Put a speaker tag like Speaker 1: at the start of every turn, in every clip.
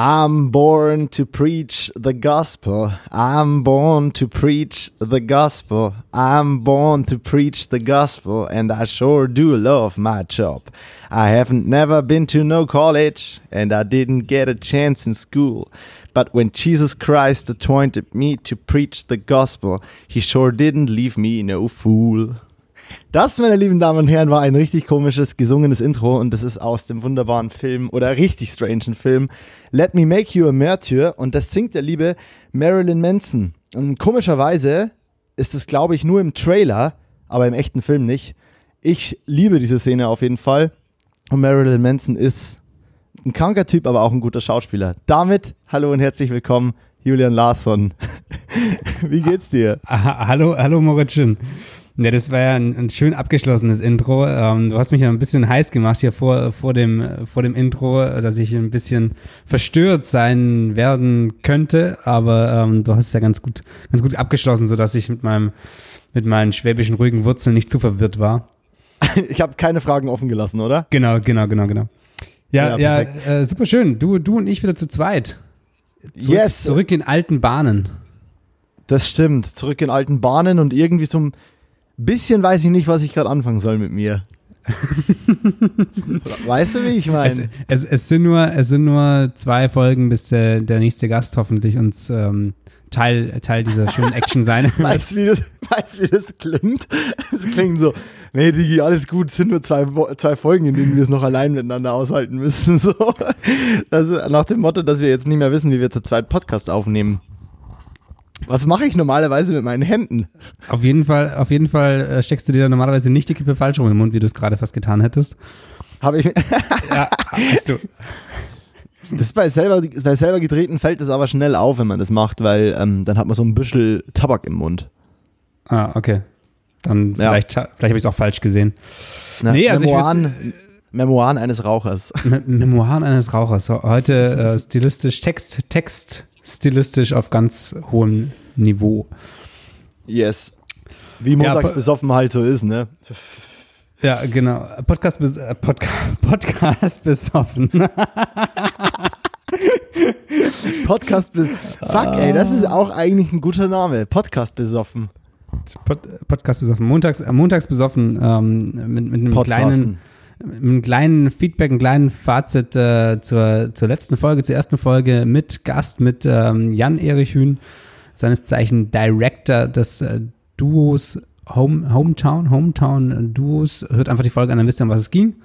Speaker 1: I'm born to preach the gospel. I'm born to preach the gospel. I'm born to preach the gospel, and I sure do love my job. I haven't never been to no college, and I didn't get a chance in school. But when Jesus Christ appointed me to preach the gospel, he sure didn't leave me no fool. Das, meine lieben Damen und Herren, war ein richtig komisches, gesungenes Intro und das ist aus dem wunderbaren Film oder richtig strangen Film Let Me Make You a Martyr und das singt der liebe Marilyn Manson. Und komischerweise ist es, glaube ich, nur im Trailer, aber im echten Film nicht. Ich liebe diese Szene auf jeden Fall und Marilyn Manson ist ein kranker Typ, aber auch ein guter Schauspieler. Damit hallo und herzlich willkommen, Julian Larsson. Wie geht's dir?
Speaker 2: Hallo, hallo Moritzchen. Ja, das war ja ein, ein schön abgeschlossenes Intro. Ähm, du hast mich ja ein bisschen heiß gemacht hier vor, vor, dem, vor dem Intro, dass ich ein bisschen verstört sein werden könnte, aber ähm, du hast es ja ganz gut, ganz gut abgeschlossen, sodass ich mit meinem, mit meinen schwäbischen ruhigen Wurzeln nicht zu verwirrt war.
Speaker 1: Ich habe keine Fragen offen gelassen, oder?
Speaker 2: Genau, genau, genau, genau. Ja, ja, ja äh, super schön. Du, du und ich wieder zu zweit. Zurück, yes. Zurück in alten Bahnen.
Speaker 1: Das stimmt. Zurück in alten Bahnen und irgendwie zum bisschen weiß ich nicht, was ich gerade anfangen soll mit mir. weißt du, wie ich meine?
Speaker 2: Es, es, es, sind nur, es sind nur zwei Folgen, bis der, der nächste Gast hoffentlich uns ähm, Teil, Teil dieser schönen Action sein
Speaker 1: weißt du, wie das, weißt, wie das klingt? Es klingt so, nee, Digi, alles gut, es sind nur zwei, zwei Folgen, in denen wir es noch allein miteinander aushalten müssen. So. Das nach dem Motto, dass wir jetzt nicht mehr wissen, wie wir zur zweiten Podcast aufnehmen. Was mache ich normalerweise mit meinen Händen?
Speaker 2: Auf jeden Fall, auf jeden Fall äh, steckst du dir normalerweise nicht die Kippe falsch rum im Mund, wie du es gerade fast getan hättest.
Speaker 1: Habe ich. ja, hast du. Das bei selber, bei selber gedrehten fällt es aber schnell auf, wenn man das macht, weil ähm, dann hat man so ein bisschen Tabak im Mund.
Speaker 2: Ah, okay. Dann vielleicht, ja. vielleicht habe ich es auch falsch gesehen.
Speaker 1: Na, nee, also Memoiren, ich Memoiren eines Rauchers.
Speaker 2: Me Memoiren eines Rauchers. Heute äh, stilistisch, Text, Text stilistisch auf ganz hohem Niveau.
Speaker 1: Yes. Wie montags ja, besoffen halt so ist, ne?
Speaker 2: Ja, genau. Podcast, bis, äh, Podca Podcast besoffen.
Speaker 1: Podcast besoffen. Fuck, ey, das ist auch eigentlich ein guter Name. Podcast besoffen.
Speaker 2: Pod Podcast besoffen. Montags, äh, montags besoffen ähm, mit, mit einem Podcasten. kleinen ein kleinen Feedback, ein kleinen Fazit äh, zur, zur letzten Folge, zur ersten Folge mit Gast, mit ähm, Jan-Erich Hühn, seines Zeichen Director des äh, Duos Home, Hometown, Hometown Duos. Hört einfach die Folge an, dann wisst ihr, um was es ging.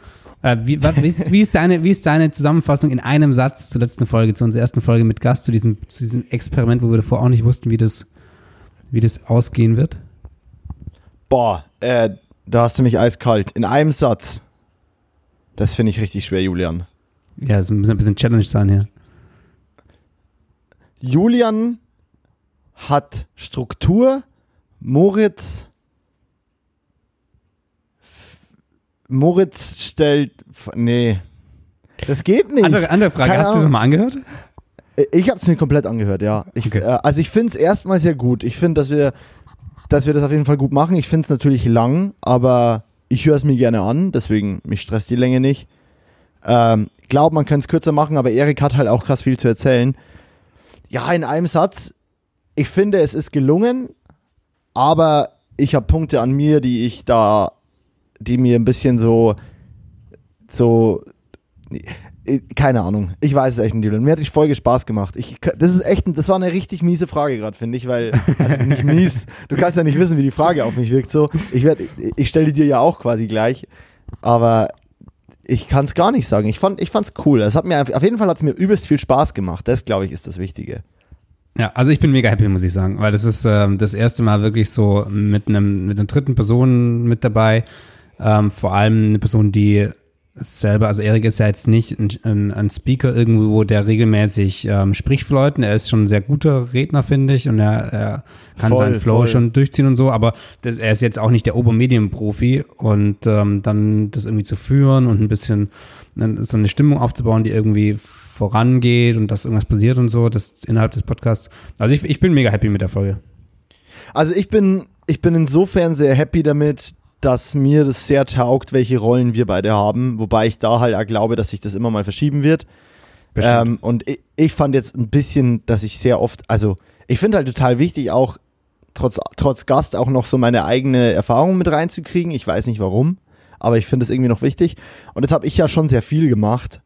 Speaker 2: Äh, wie, wat, wie, ist, wie, ist deine, wie ist deine Zusammenfassung in einem Satz zur letzten Folge, zu unserer ersten Folge mit Gast, zu diesem, zu diesem Experiment, wo wir davor auch nicht wussten, wie das, wie das ausgehen wird?
Speaker 1: Boah, äh, da hast du mich eiskalt. In einem Satz. Das finde ich richtig schwer, Julian.
Speaker 2: Ja, es muss ein bisschen Challenge sein hier.
Speaker 1: Julian hat Struktur, Moritz Moritz stellt nee, das geht nicht.
Speaker 2: Andere, andere Frage, Keine hast du das mal angehört?
Speaker 1: Ich habe es mir komplett angehört, ja. Ich, okay. äh, also ich finde es erstmal sehr gut. Ich finde, dass wir, dass wir das auf jeden Fall gut machen. Ich finde es natürlich lang, aber ich höre es mir gerne an, deswegen mich stresst die Länge nicht. Ähm, glaube, man könnte es kürzer machen, aber Erik hat halt auch krass viel zu erzählen. Ja, in einem Satz, ich finde, es ist gelungen, aber ich habe Punkte an mir, die ich da, die mir ein bisschen so, so, keine Ahnung. Ich weiß es echt nicht. Mir hat die Folge Spaß gemacht. Ich, das ist echt, das war eine richtig miese Frage gerade, finde ich, weil, also nicht mies. Du kannst ja nicht wissen, wie die Frage auf mich wirkt. So, ich ich stelle die dir ja auch quasi gleich, aber ich kann es gar nicht sagen. Ich fand, ich cool. Es hat mir auf jeden Fall hat es mir übelst viel Spaß gemacht. Das glaube ich ist das Wichtige.
Speaker 2: Ja, also ich bin mega happy, muss ich sagen, weil das ist ähm, das erste Mal wirklich so mit einem mit einer dritten Person mit dabei. Ähm, vor allem eine Person, die selber, also Erik ist ja jetzt nicht ein, ein Speaker irgendwo, der regelmäßig ähm, spricht für Leuten. Er ist schon ein sehr guter Redner, finde ich, und er, er kann voll, seinen Flow voll. schon durchziehen und so, aber das, er ist jetzt auch nicht der Obermedienprofi und ähm, dann das irgendwie zu führen und ein bisschen so eine Stimmung aufzubauen, die irgendwie vorangeht und dass irgendwas passiert und so, das innerhalb des Podcasts. Also ich, ich bin mega happy mit der Folge.
Speaker 1: Also ich bin, ich bin insofern sehr happy damit, dass mir das sehr taugt, welche Rollen wir beide haben, wobei ich da halt auch glaube, dass sich das immer mal verschieben wird. Ähm, und ich, ich fand jetzt ein bisschen, dass ich sehr oft, also ich finde halt total wichtig, auch trotz, trotz Gast auch noch so meine eigene Erfahrung mit reinzukriegen. Ich weiß nicht warum, aber ich finde es irgendwie noch wichtig. Und das habe ich ja schon sehr viel gemacht.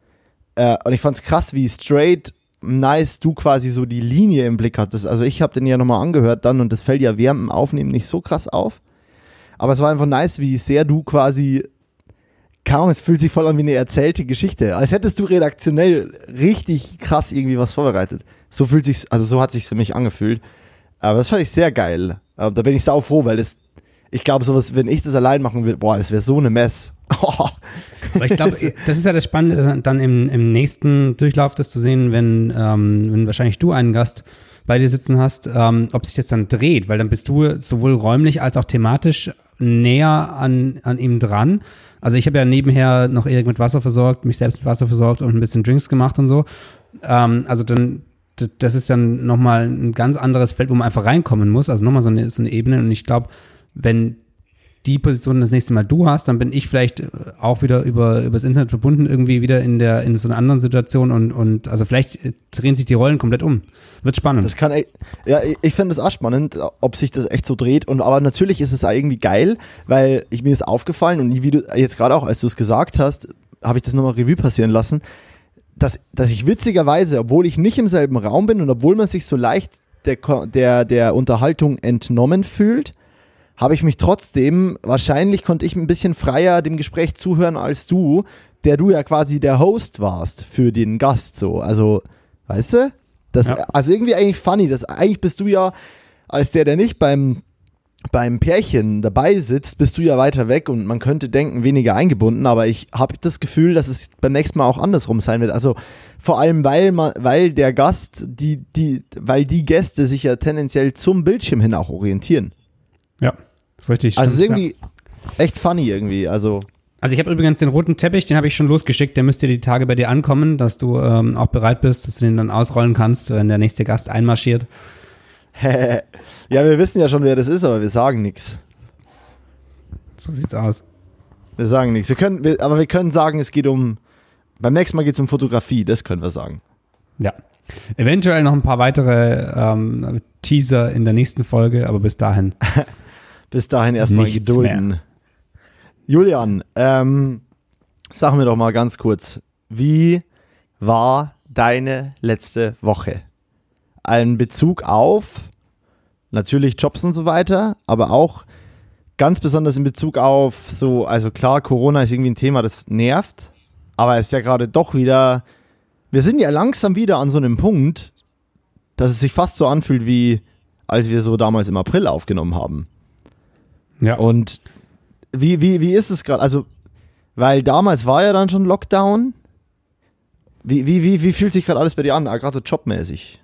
Speaker 1: Äh, und ich fand es krass, wie straight nice du quasi so die Linie im Blick hattest. Also ich habe den ja nochmal angehört dann und das fällt ja während dem Aufnehmen nicht so krass auf. Aber es war einfach nice, wie sehr du quasi kaum, es fühlt sich voll an wie eine erzählte Geschichte. Als hättest du redaktionell richtig krass irgendwie was vorbereitet. So fühlt sich, also so hat sich für mich angefühlt. Aber das fand ich sehr geil. Da bin ich sau froh, weil das, ich glaube, sowas, wenn ich das allein machen würde, boah, das wäre so eine Mess.
Speaker 2: Aber ich glaube, das ist ja das Spannende, dann im, im nächsten Durchlauf das zu sehen, wenn, ähm, wenn wahrscheinlich du einen Gast bei dir sitzen hast, ähm, ob sich das dann dreht, weil dann bist du sowohl räumlich als auch thematisch näher an, an ihm dran. Also ich habe ja nebenher noch Erik mit Wasser versorgt, mich selbst mit Wasser versorgt und ein bisschen Drinks gemacht und so. Ähm, also dann, das ist dann nochmal ein ganz anderes Feld, wo man einfach reinkommen muss. Also nochmal so eine, so eine Ebene. Und ich glaube, wenn die Position das nächste Mal du hast, dann bin ich vielleicht äh, auch wieder über übers Internet verbunden, irgendwie wieder in der in so einer anderen Situation und und also vielleicht äh, drehen sich die Rollen komplett um. Wird spannend.
Speaker 1: Das kann ja, ich finde es auch spannend, ob sich das echt so dreht und aber natürlich ist es irgendwie geil, weil ich mir ist aufgefallen und wie du jetzt gerade auch, als du es gesagt hast, habe ich das nochmal Revue passieren lassen, dass, dass ich witzigerweise, obwohl ich nicht im selben Raum bin und obwohl man sich so leicht der, der Unterhaltung entnommen fühlt, habe ich mich trotzdem, wahrscheinlich konnte ich ein bisschen freier dem Gespräch zuhören als du, der du ja quasi der Host warst für den Gast so. Also, weißt du? Das, ja. Also irgendwie eigentlich funny, dass eigentlich bist du ja als der, der nicht beim beim Pärchen dabei sitzt, bist du ja weiter weg und man könnte denken, weniger eingebunden, aber ich habe das Gefühl, dass es beim nächsten Mal auch andersrum sein wird. Also vor allem, weil man, weil der Gast, die, die, weil die Gäste sich ja tendenziell zum Bildschirm hin auch orientieren.
Speaker 2: Ja. Das ist richtig.
Speaker 1: Also stimmt, irgendwie ja. echt funny irgendwie. Also.
Speaker 2: Also ich habe übrigens den roten Teppich, den habe ich schon losgeschickt, der müsste die Tage bei dir ankommen, dass du ähm, auch bereit bist, dass du den dann ausrollen kannst, wenn der nächste Gast einmarschiert.
Speaker 1: ja, wir wissen ja schon, wer das ist, aber wir sagen nichts.
Speaker 2: So sieht's aus.
Speaker 1: Wir sagen nichts. Wir können, wir, aber wir können sagen, es geht um. Beim nächsten Mal geht es um Fotografie, das können wir sagen.
Speaker 2: Ja. Eventuell noch ein paar weitere ähm, Teaser in der nächsten Folge, aber bis dahin.
Speaker 1: Bis dahin erstmal Nichts gedulden. Mehr. Julian, ähm, sag mir doch mal ganz kurz, wie war deine letzte Woche? Ein Bezug auf natürlich Jobs und so weiter, aber auch ganz besonders in Bezug auf so, also klar, Corona ist irgendwie ein Thema, das nervt, aber es ist ja gerade doch wieder, wir sind ja langsam wieder an so einem Punkt, dass es sich fast so anfühlt wie als wir so damals im April aufgenommen haben. Ja. Und wie, wie, wie ist es gerade? Also, weil damals war ja dann schon Lockdown. Wie, wie, wie, wie fühlt sich gerade alles bei dir an, gerade so jobmäßig?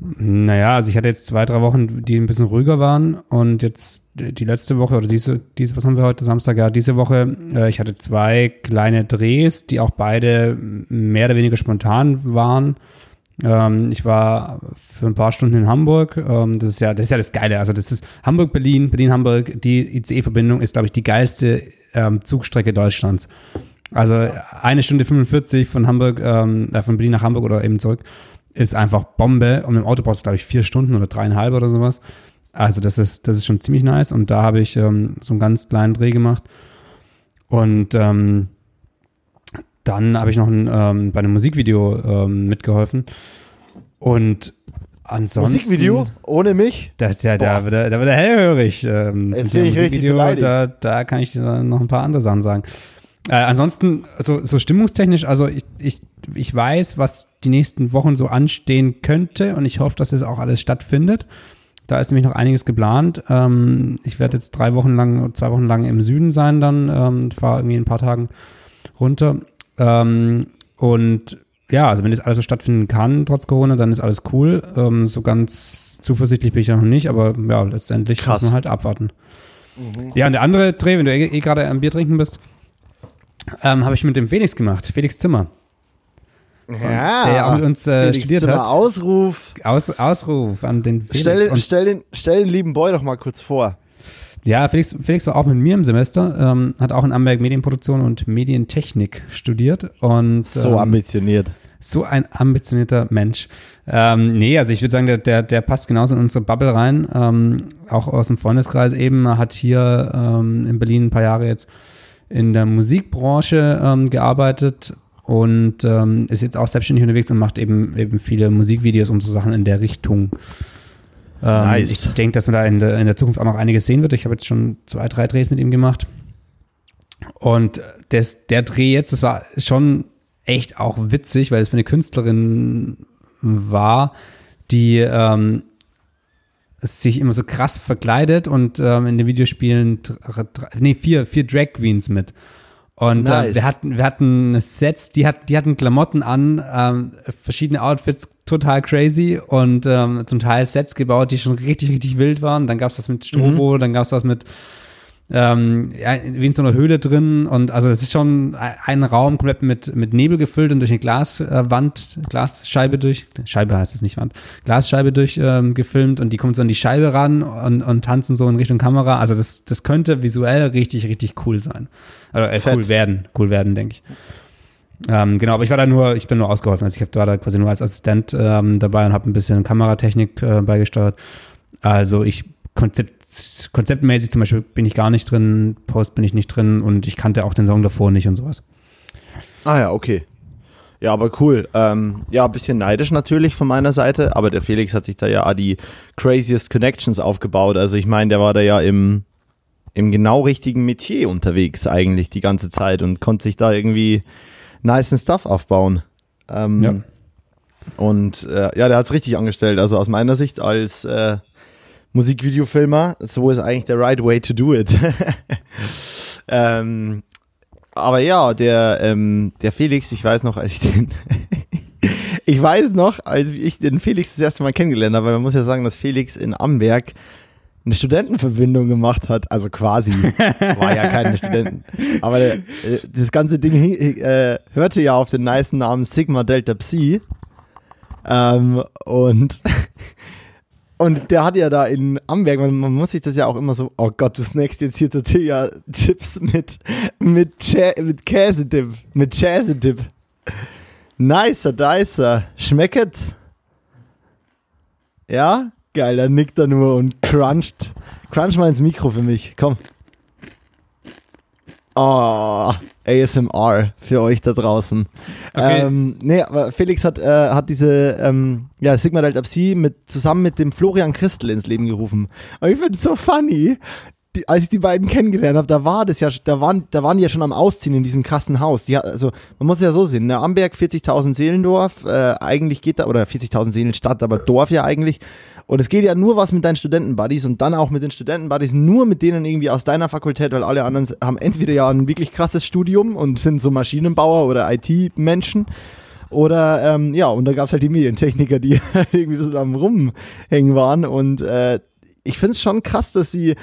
Speaker 2: Naja, also ich hatte jetzt zwei, drei Wochen, die ein bisschen ruhiger waren und jetzt die letzte Woche oder diese, diese was haben wir heute, Samstag, ja, diese Woche, äh, ich hatte zwei kleine Drehs, die auch beide mehr oder weniger spontan waren. Ähm, ich war für ein paar Stunden in Hamburg. Ähm, das ist ja, das ist ja das Geile. Also das ist Hamburg, Berlin, Berlin, Hamburg. Die ICE-Verbindung ist, glaube ich, die geilste ähm, Zugstrecke Deutschlands. Also eine Stunde 45 von Hamburg, ähm, äh, von Berlin nach Hamburg oder eben zurück, ist einfach Bombe. Und im Auto brauchst du, glaube ich, vier Stunden oder dreieinhalb oder sowas. Also das ist, das ist schon ziemlich nice. Und da habe ich ähm, so einen ganz kleinen Dreh gemacht. Und ähm, dann habe ich noch ein, ähm, bei einem Musikvideo ähm, mitgeholfen. Und ansonsten.
Speaker 1: Musikvideo? Ohne mich?
Speaker 2: Da, da, da, da, da wird er hellhörig. Ähm,
Speaker 1: Jetzt bin ich richtig beleidigt.
Speaker 2: Da, da kann ich dir noch ein paar andere Sachen sagen. Äh, ansonsten, so, so stimmungstechnisch, also ich, ich, ich weiß, was die nächsten Wochen so anstehen könnte und ich hoffe, dass es auch alles stattfindet. Da ist nämlich noch einiges geplant. Ähm, ich werde jetzt drei Wochen lang, zwei Wochen lang im Süden sein dann, ähm, fahre irgendwie in ein paar Tagen runter. Ähm, und ja, also wenn das alles so stattfinden kann, trotz Corona, dann ist alles cool. Ähm, so ganz zuversichtlich bin ich ja noch nicht, aber ja, letztendlich Krass. muss man halt abwarten. Mhm. Ja, und der andere Dreh, wenn du eh, eh gerade am Bier trinken bist, ähm, habe ich mit dem Felix gemacht, Felix Zimmer.
Speaker 1: Ja,
Speaker 2: der ja auch mit uns äh, Felix studiert Zimmer, hat.
Speaker 1: Ausruf.
Speaker 2: Aus, Ausruf an den Felix.
Speaker 1: Stell, stell, den, stell den lieben Boy doch mal kurz vor.
Speaker 2: Ja, Felix, Felix war auch mit mir im Semester, ähm, hat auch in Amberg Medienproduktion und Medientechnik studiert und
Speaker 1: So
Speaker 2: ähm,
Speaker 1: ambitioniert.
Speaker 2: so ein ambitionierter Mensch. Ähm, nee, also ich würde sagen, der, der, der passt genauso in unsere Bubble rein. Ähm, auch aus dem Freundeskreis eben, hat hier ähm, in Berlin ein paar Jahre jetzt in der Musikbranche ähm, gearbeitet und ähm, ist jetzt auch selbstständig unterwegs und macht eben, eben viele Musikvideos und so Sachen in der Richtung. Ähm,
Speaker 1: Nice.
Speaker 2: Ich denke, dass man da in der, in der Zukunft auch noch einiges sehen wird. Ich habe jetzt schon zwei, drei Drehs mit ihm gemacht. Und des, der Dreh jetzt, das war schon echt auch witzig, weil es für eine Künstlerin war, die ähm, sich immer so krass verkleidet und ähm, in den Videospielen nee, vier, vier Drag Queens mit. Und äh,
Speaker 1: Nice.
Speaker 2: wir hatten, wir hatten Sets, die, hat, die hatten Klamotten an, ähm, verschiedene Outfits, total crazy und ähm, zum Teil Sets gebaut, die schon richtig, richtig wild waren. Dann gab's was mit Strobo, dann gab's was mit ähm, ja, wie in so einer Höhle drin und also es ist schon ein ein Raum komplett mit, mit Nebel gefüllt und durch eine Glaswand, Glasscheibe durch, Scheibe heißt es nicht Wand, Glasscheibe durch ähm, gefilmt und die kommen so an die Scheibe ran und, und tanzen so in Richtung Kamera. Also das, das könnte visuell richtig, richtig cool sein. Also, äh, cool werden, cool werden, denke ich. Ähm, genau, aber ich war da nur, ich bin nur ausgeholfen. Also ich war da quasi nur als Assistent ähm, dabei und habe ein bisschen Kameratechnik äh, beigesteuert. Also ich Konzept, konzeptmäßig zum Beispiel bin ich gar nicht drin, Post bin ich nicht drin und ich kannte auch den Song davor nicht und sowas.
Speaker 1: Ah ja, okay. Ja, aber cool. Ähm, ja, ein bisschen neidisch natürlich von meiner Seite, aber der Felix hat sich da ja die craziest Connections aufgebaut. Also ich meine, der war da ja im, im genau richtigen Metier unterwegs eigentlich die ganze Zeit und konnte sich da irgendwie nice Stuff aufbauen. Ähm,
Speaker 2: Ja.
Speaker 1: Und äh, ja, der hat es richtig angestellt. Also aus meiner Sicht als äh, Musikvideofilmer, so ist eigentlich der right way to do it. ähm, aber ja, der, ähm, der Felix, ich weiß noch, als ich den. ich weiß noch, als ich den Felix das erste Mal kennengelernt habe, weil man muss ja sagen, dass Felix in Amberg eine Studentenverbindung gemacht hat. Also quasi. War ja keine Studenten. Aber äh, das ganze Ding äh, hörte ja auf den nicen Namen Sigma Delta Psi. Ähm, und. Und der hat ja da in Amberg, man, man muss sich das ja auch immer so, oh Gott, du snackst jetzt hier Tortilla-Chips mit, mit, Kä mit Käsedip, mit Käsedip. Nicer, dicer. Schmecket? Ja? Geil, dann nickt er nur und cruncht. Crunch mal ins Mikro für mich, komm. Oh, ASMR für euch da draußen.
Speaker 2: Okay.
Speaker 1: Ähm, nee, aber Felix hat, äh, hat diese ähm, ja, Sigma Delta Psi mit, zusammen mit dem Florian Christel ins Leben gerufen. Und ich finde es so funny. Die, als ich die beiden kennengelernt habe, da war das ja, da waren, da waren die ja schon am Ausziehen in diesem krassen Haus. Die also, man muss ja so sehen, ne, Amberg 40.000 Seelendorf, äh, eigentlich geht da, oder 40.000 Seelenstadt, aber Dorf ja eigentlich. Und es geht ja nur was mit deinen Studentenbuddies und dann auch mit den Studentenbuddies, nur mit denen irgendwie aus deiner Fakultät, weil alle anderen haben entweder ja ein wirklich krasses Studium und sind so Maschinenbauer oder IT-Menschen. Oder, ähm, ja, und da gab es halt die Medientechniker, die irgendwie ein bisschen am Rumhängen waren. Und äh, ich finde es schon krass, dass sie.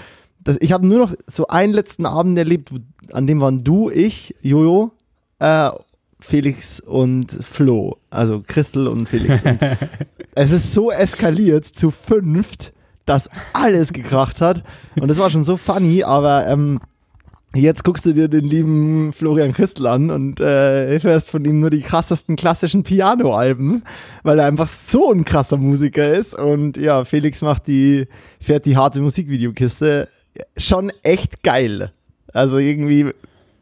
Speaker 1: Dass, ich habe nur noch so einen letzten Abend erlebt, an dem waren du, ich, Jojo, äh, Felix und Flo. Also Christel und Felix. Und es ist so eskaliert zu fünft, dass alles gekracht hat. Und das war schon so funny, aber ähm, jetzt guckst du dir den lieben Florian Christel an und äh, hörst von ihm nur die krassesten klassischen Piano-Alben, weil er einfach so ein krasser Musiker ist. Und ja, Felix macht die, fährt die harte Musikvideokiste schon echt geil. Also irgendwie,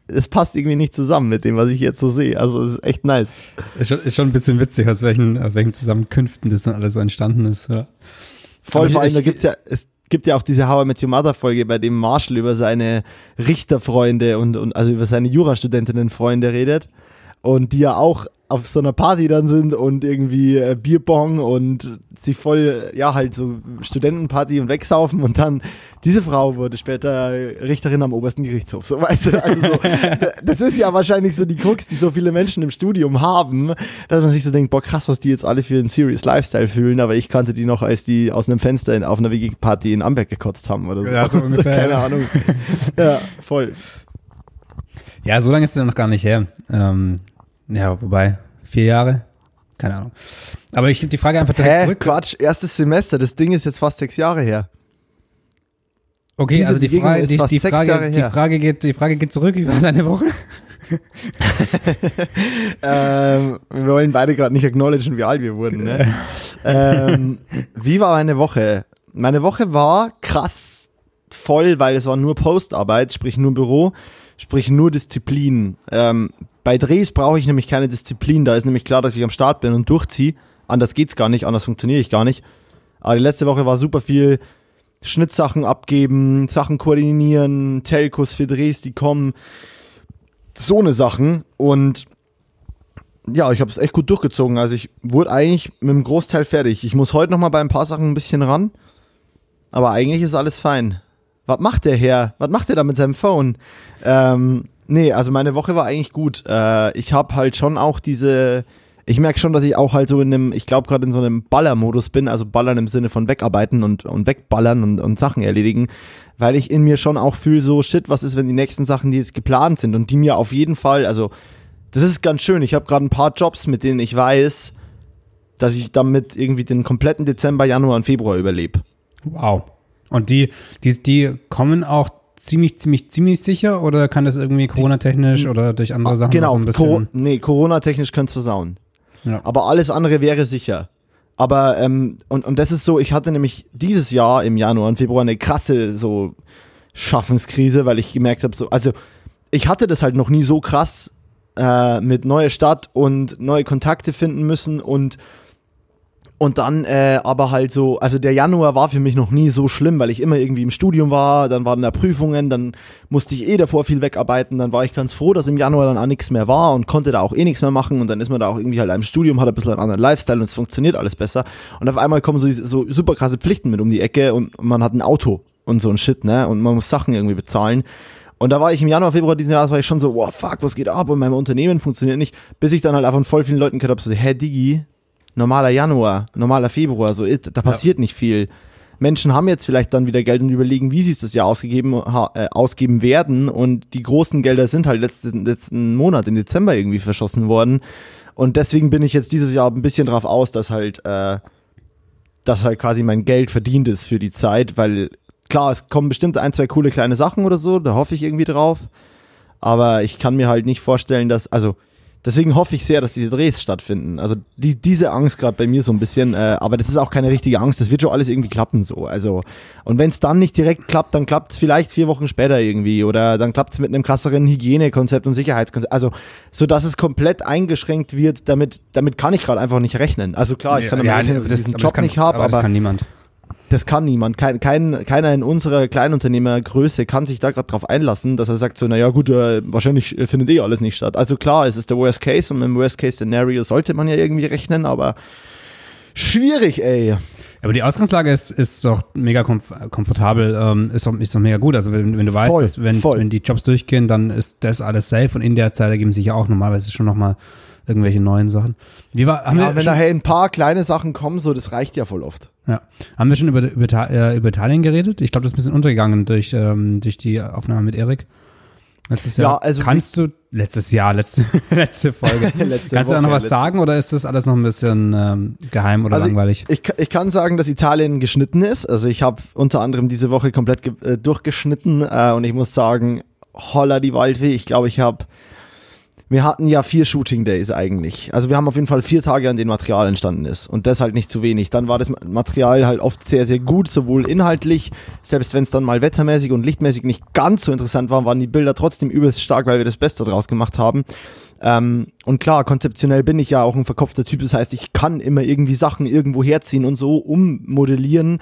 Speaker 1: es passt irgendwie nicht zusammen mit dem, was ich jetzt so sehe. Also es ist echt nice.
Speaker 2: Ist schon, ist schon ein bisschen witzig, aus welchen, aus welchen Zusammenkünften das dann alles so entstanden ist. Ja.
Speaker 1: Voll, vor allem, da gibt's ja, es gibt ja auch diese How I Met Your Mother Folge, bei dem Marshall über seine Richterfreunde und, und also über seine Jurastudentinnenfreunde redet. Und die ja auch auf so einer Party dann sind und irgendwie äh, Bierbong und sich voll, ja, halt so Studentenparty und wegsaufen und dann diese Frau wurde später Richterin am obersten Gerichtshof. So, weißt du, also so, das ist ja wahrscheinlich so die Krux, die so viele Menschen im Studium haben, dass man sich so denkt, boah, krass, was die jetzt alle für einen Serious Lifestyle fühlen, aber ich kannte die noch, als die aus einem Fenster in, auf einer WG-Party in Amberg gekotzt haben oder so.
Speaker 2: Ja, so ungefähr,
Speaker 1: Keine
Speaker 2: ja.
Speaker 1: Ahnung. ja, voll.
Speaker 2: ja, so lange ist es noch gar nicht her. Ähm, ja, wobei, vier Jahre? Keine Ahnung. Aber ich gebe die Frage einfach direkt
Speaker 1: Hä?
Speaker 2: zurück.
Speaker 1: Quatsch, erstes Semester, das Ding ist jetzt fast sechs Jahre her.
Speaker 2: Okay,
Speaker 1: Diese
Speaker 2: also die
Speaker 1: Begegnung
Speaker 2: Frage,
Speaker 1: ist
Speaker 2: die,
Speaker 1: fast
Speaker 2: die,
Speaker 1: sechs
Speaker 2: Frage,
Speaker 1: Jahre
Speaker 2: die,
Speaker 1: her.
Speaker 2: Frage geht, die Frage geht zurück. Wie war deine Woche?
Speaker 1: ähm, wir wollen beide gerade nicht acknowledgen, wie alt wir wurden. Ne? ähm, wie war meine Woche? Meine Woche war krass voll, weil es war nur Postarbeit, sprich nur Büro, sprich nur Disziplin. Ähm, bei Drehs brauche ich nämlich keine Disziplin, da ist nämlich klar, dass ich am Start bin und durchziehe. Anders geht's gar nicht, anders funktioniere ich gar nicht. Aber die letzte Woche war super viel Schnittsachen abgeben, Sachen koordinieren, Telcos für Drehs, die kommen. So eine Sachen. Und ja, ich habe es echt gut durchgezogen. Also ich wurde eigentlich mit dem Großteil fertig. Ich muss heute noch mal bei ein paar Sachen ein bisschen ran. Aber eigentlich ist alles fein. Was macht der Herr? Was macht der da mit seinem Phone? Ähm, nee, also meine Woche war eigentlich gut. Äh, ich habe halt schon auch diese. Ich merke schon, dass ich auch halt so in einem, ich glaube gerade in so einem Ballermodus bin, also Ballern im Sinne von wegarbeiten und, und wegballern und, und Sachen erledigen, weil ich in mir schon auch fühle, so shit, was ist, wenn die nächsten Sachen, die jetzt geplant sind und die mir auf jeden Fall, also das ist ganz schön. Ich habe gerade ein paar Jobs, mit denen ich weiß, dass ich damit irgendwie den kompletten Dezember, Januar und Februar überlebe.
Speaker 2: Wow. Und die, die, die kommen auch ziemlich, ziemlich, ziemlich sicher oder kann das irgendwie Corona-technisch oder durch andere Sachen
Speaker 1: Genau,
Speaker 2: so ein
Speaker 1: Cor
Speaker 2: bisschen?
Speaker 1: nee, Corona-technisch könnte es versauen.
Speaker 2: Ja.
Speaker 1: Aber alles andere wäre sicher. Aber, ähm, und, und das ist so, ich hatte nämlich dieses Jahr im Januar und Februar eine krasse so Schaffenskrise, weil ich gemerkt habe, so, also ich hatte das halt noch nie so krass äh, mit neue Stadt und neue Kontakte finden müssen und und dann äh, aber halt so, also der Januar war für mich noch nie so schlimm, weil ich immer irgendwie im Studium war, dann waren da Prüfungen, dann musste ich eh davor viel wegarbeiten, dann war ich ganz froh, dass im Januar dann auch nichts mehr war und konnte da auch eh nichts mehr machen und dann ist man da auch irgendwie halt im Studium, hat ein bisschen einen anderen Lifestyle und es funktioniert alles besser. Und auf einmal kommen so, so super krasse Pflichten mit um die Ecke und man hat ein Auto und so ein Shit, ne, und man muss Sachen irgendwie bezahlen. Und da war ich im Januar, Februar diesen Jahres, war ich schon so, wow, fuck, was geht ab? Und mein Unternehmen funktioniert nicht, bis ich dann halt einfach von voll vielen Leuten gehört habe, so, hä, Digi, normaler Januar, normaler Februar, so ist, da passiert nicht viel. Menschen haben jetzt vielleicht dann wieder Geld und überlegen, wie sie es das Jahr ausgegeben, äh, ausgeben werden. Und die großen Gelder sind halt letzten, letzten Monat im Dezember irgendwie verschossen worden. Und deswegen bin ich jetzt dieses Jahr ein bisschen drauf aus, dass halt, äh, dass halt quasi mein Geld verdient ist für die Zeit, weil klar, es kommen bestimmt ein, zwei coole kleine Sachen oder so, da hoffe ich irgendwie drauf. Aber ich kann mir halt nicht vorstellen, dass, also deswegen hoffe ich sehr, dass diese Drehs stattfinden. Also die, diese Angst gerade bei mir so ein bisschen, äh, aber das ist auch keine richtige Angst, das wird schon alles irgendwie klappen so. Also und wenn es dann nicht direkt klappt, dann klappt es vielleicht vier Wochen später irgendwie oder dann klappt es mit einem krasseren Hygienekonzept und Sicherheitskonzept. Also so dass es komplett eingeschränkt wird, damit damit kann ich gerade einfach nicht rechnen. Also klar, ich kann damit
Speaker 2: ja,
Speaker 1: rechnen, dass ich
Speaker 2: das,
Speaker 1: diesen Job
Speaker 2: kann,
Speaker 1: nicht habe,
Speaker 2: aber
Speaker 1: aber
Speaker 2: das kann niemand.
Speaker 1: Das kann niemand. Kein, kein, keiner in unserer Kleinunternehmergröße kann sich da gerade drauf einlassen, dass er sagt so, naja gut, äh, wahrscheinlich äh, findet eh alles nicht statt. Also klar, es ist der Worst Case und im Worst Case Szenario sollte man ja irgendwie rechnen, aber schwierig, ey.
Speaker 2: Aber die Ausgangslage ist, ist doch mega komf komfortabel, ähm, ist, doch, ist doch mega gut. Also wenn, wenn du weißt,
Speaker 1: Voll,
Speaker 2: dass wenn,
Speaker 1: voll.
Speaker 2: wenn die Jobs durchgehen, dann ist das alles safe und in der Zeit ergeben sich ja auch normalerweise schon nochmal irgendwelche neuen Sachen. Wie war, haben,
Speaker 1: Ja,
Speaker 2: wir
Speaker 1: wenn hey, ein paar kleine Sachen kommen, so, das reicht ja voll oft.
Speaker 2: ja. haben wir schon über, über, äh, über Italien geredet? Ich glaube, das ist ein bisschen untergegangen durch, ähm, durch die Aufnahme mit Erik. Letztes Jahr.
Speaker 1: Ja, also
Speaker 2: Kannst du, letztes Jahr, letzte, letzte Folge.
Speaker 1: Letzte
Speaker 2: Kannst du da noch
Speaker 1: Woche,
Speaker 2: was
Speaker 1: letzte-
Speaker 2: sagen oder ist das alles noch ein bisschen ähm, geheim oder
Speaker 1: Also
Speaker 2: langweilig?
Speaker 1: Ich, ich kann sagen, dass Italien geschnitten ist. Also ich habe unter anderem diese Woche komplett äh, durchgeschnitten äh, und ich muss sagen, holla die Waldweh. Ich glaube, ich habe wir hatten ja vier Shooting Days eigentlich. Also wir haben auf jeden Fall vier Tage, an denen Material entstanden ist. Und das halt nicht zu wenig. Dann war das Material halt oft sehr, sehr gut, sowohl inhaltlich, selbst wenn es dann mal wettermäßig und lichtmäßig nicht ganz so interessant war, waren die Bilder trotzdem übelst stark, weil wir das Beste draus gemacht haben. Ähm, und klar, konzeptionell bin ich ja auch ein verkopfter Typ. Das heißt, ich kann immer irgendwie Sachen irgendwo herziehen und so ummodellieren,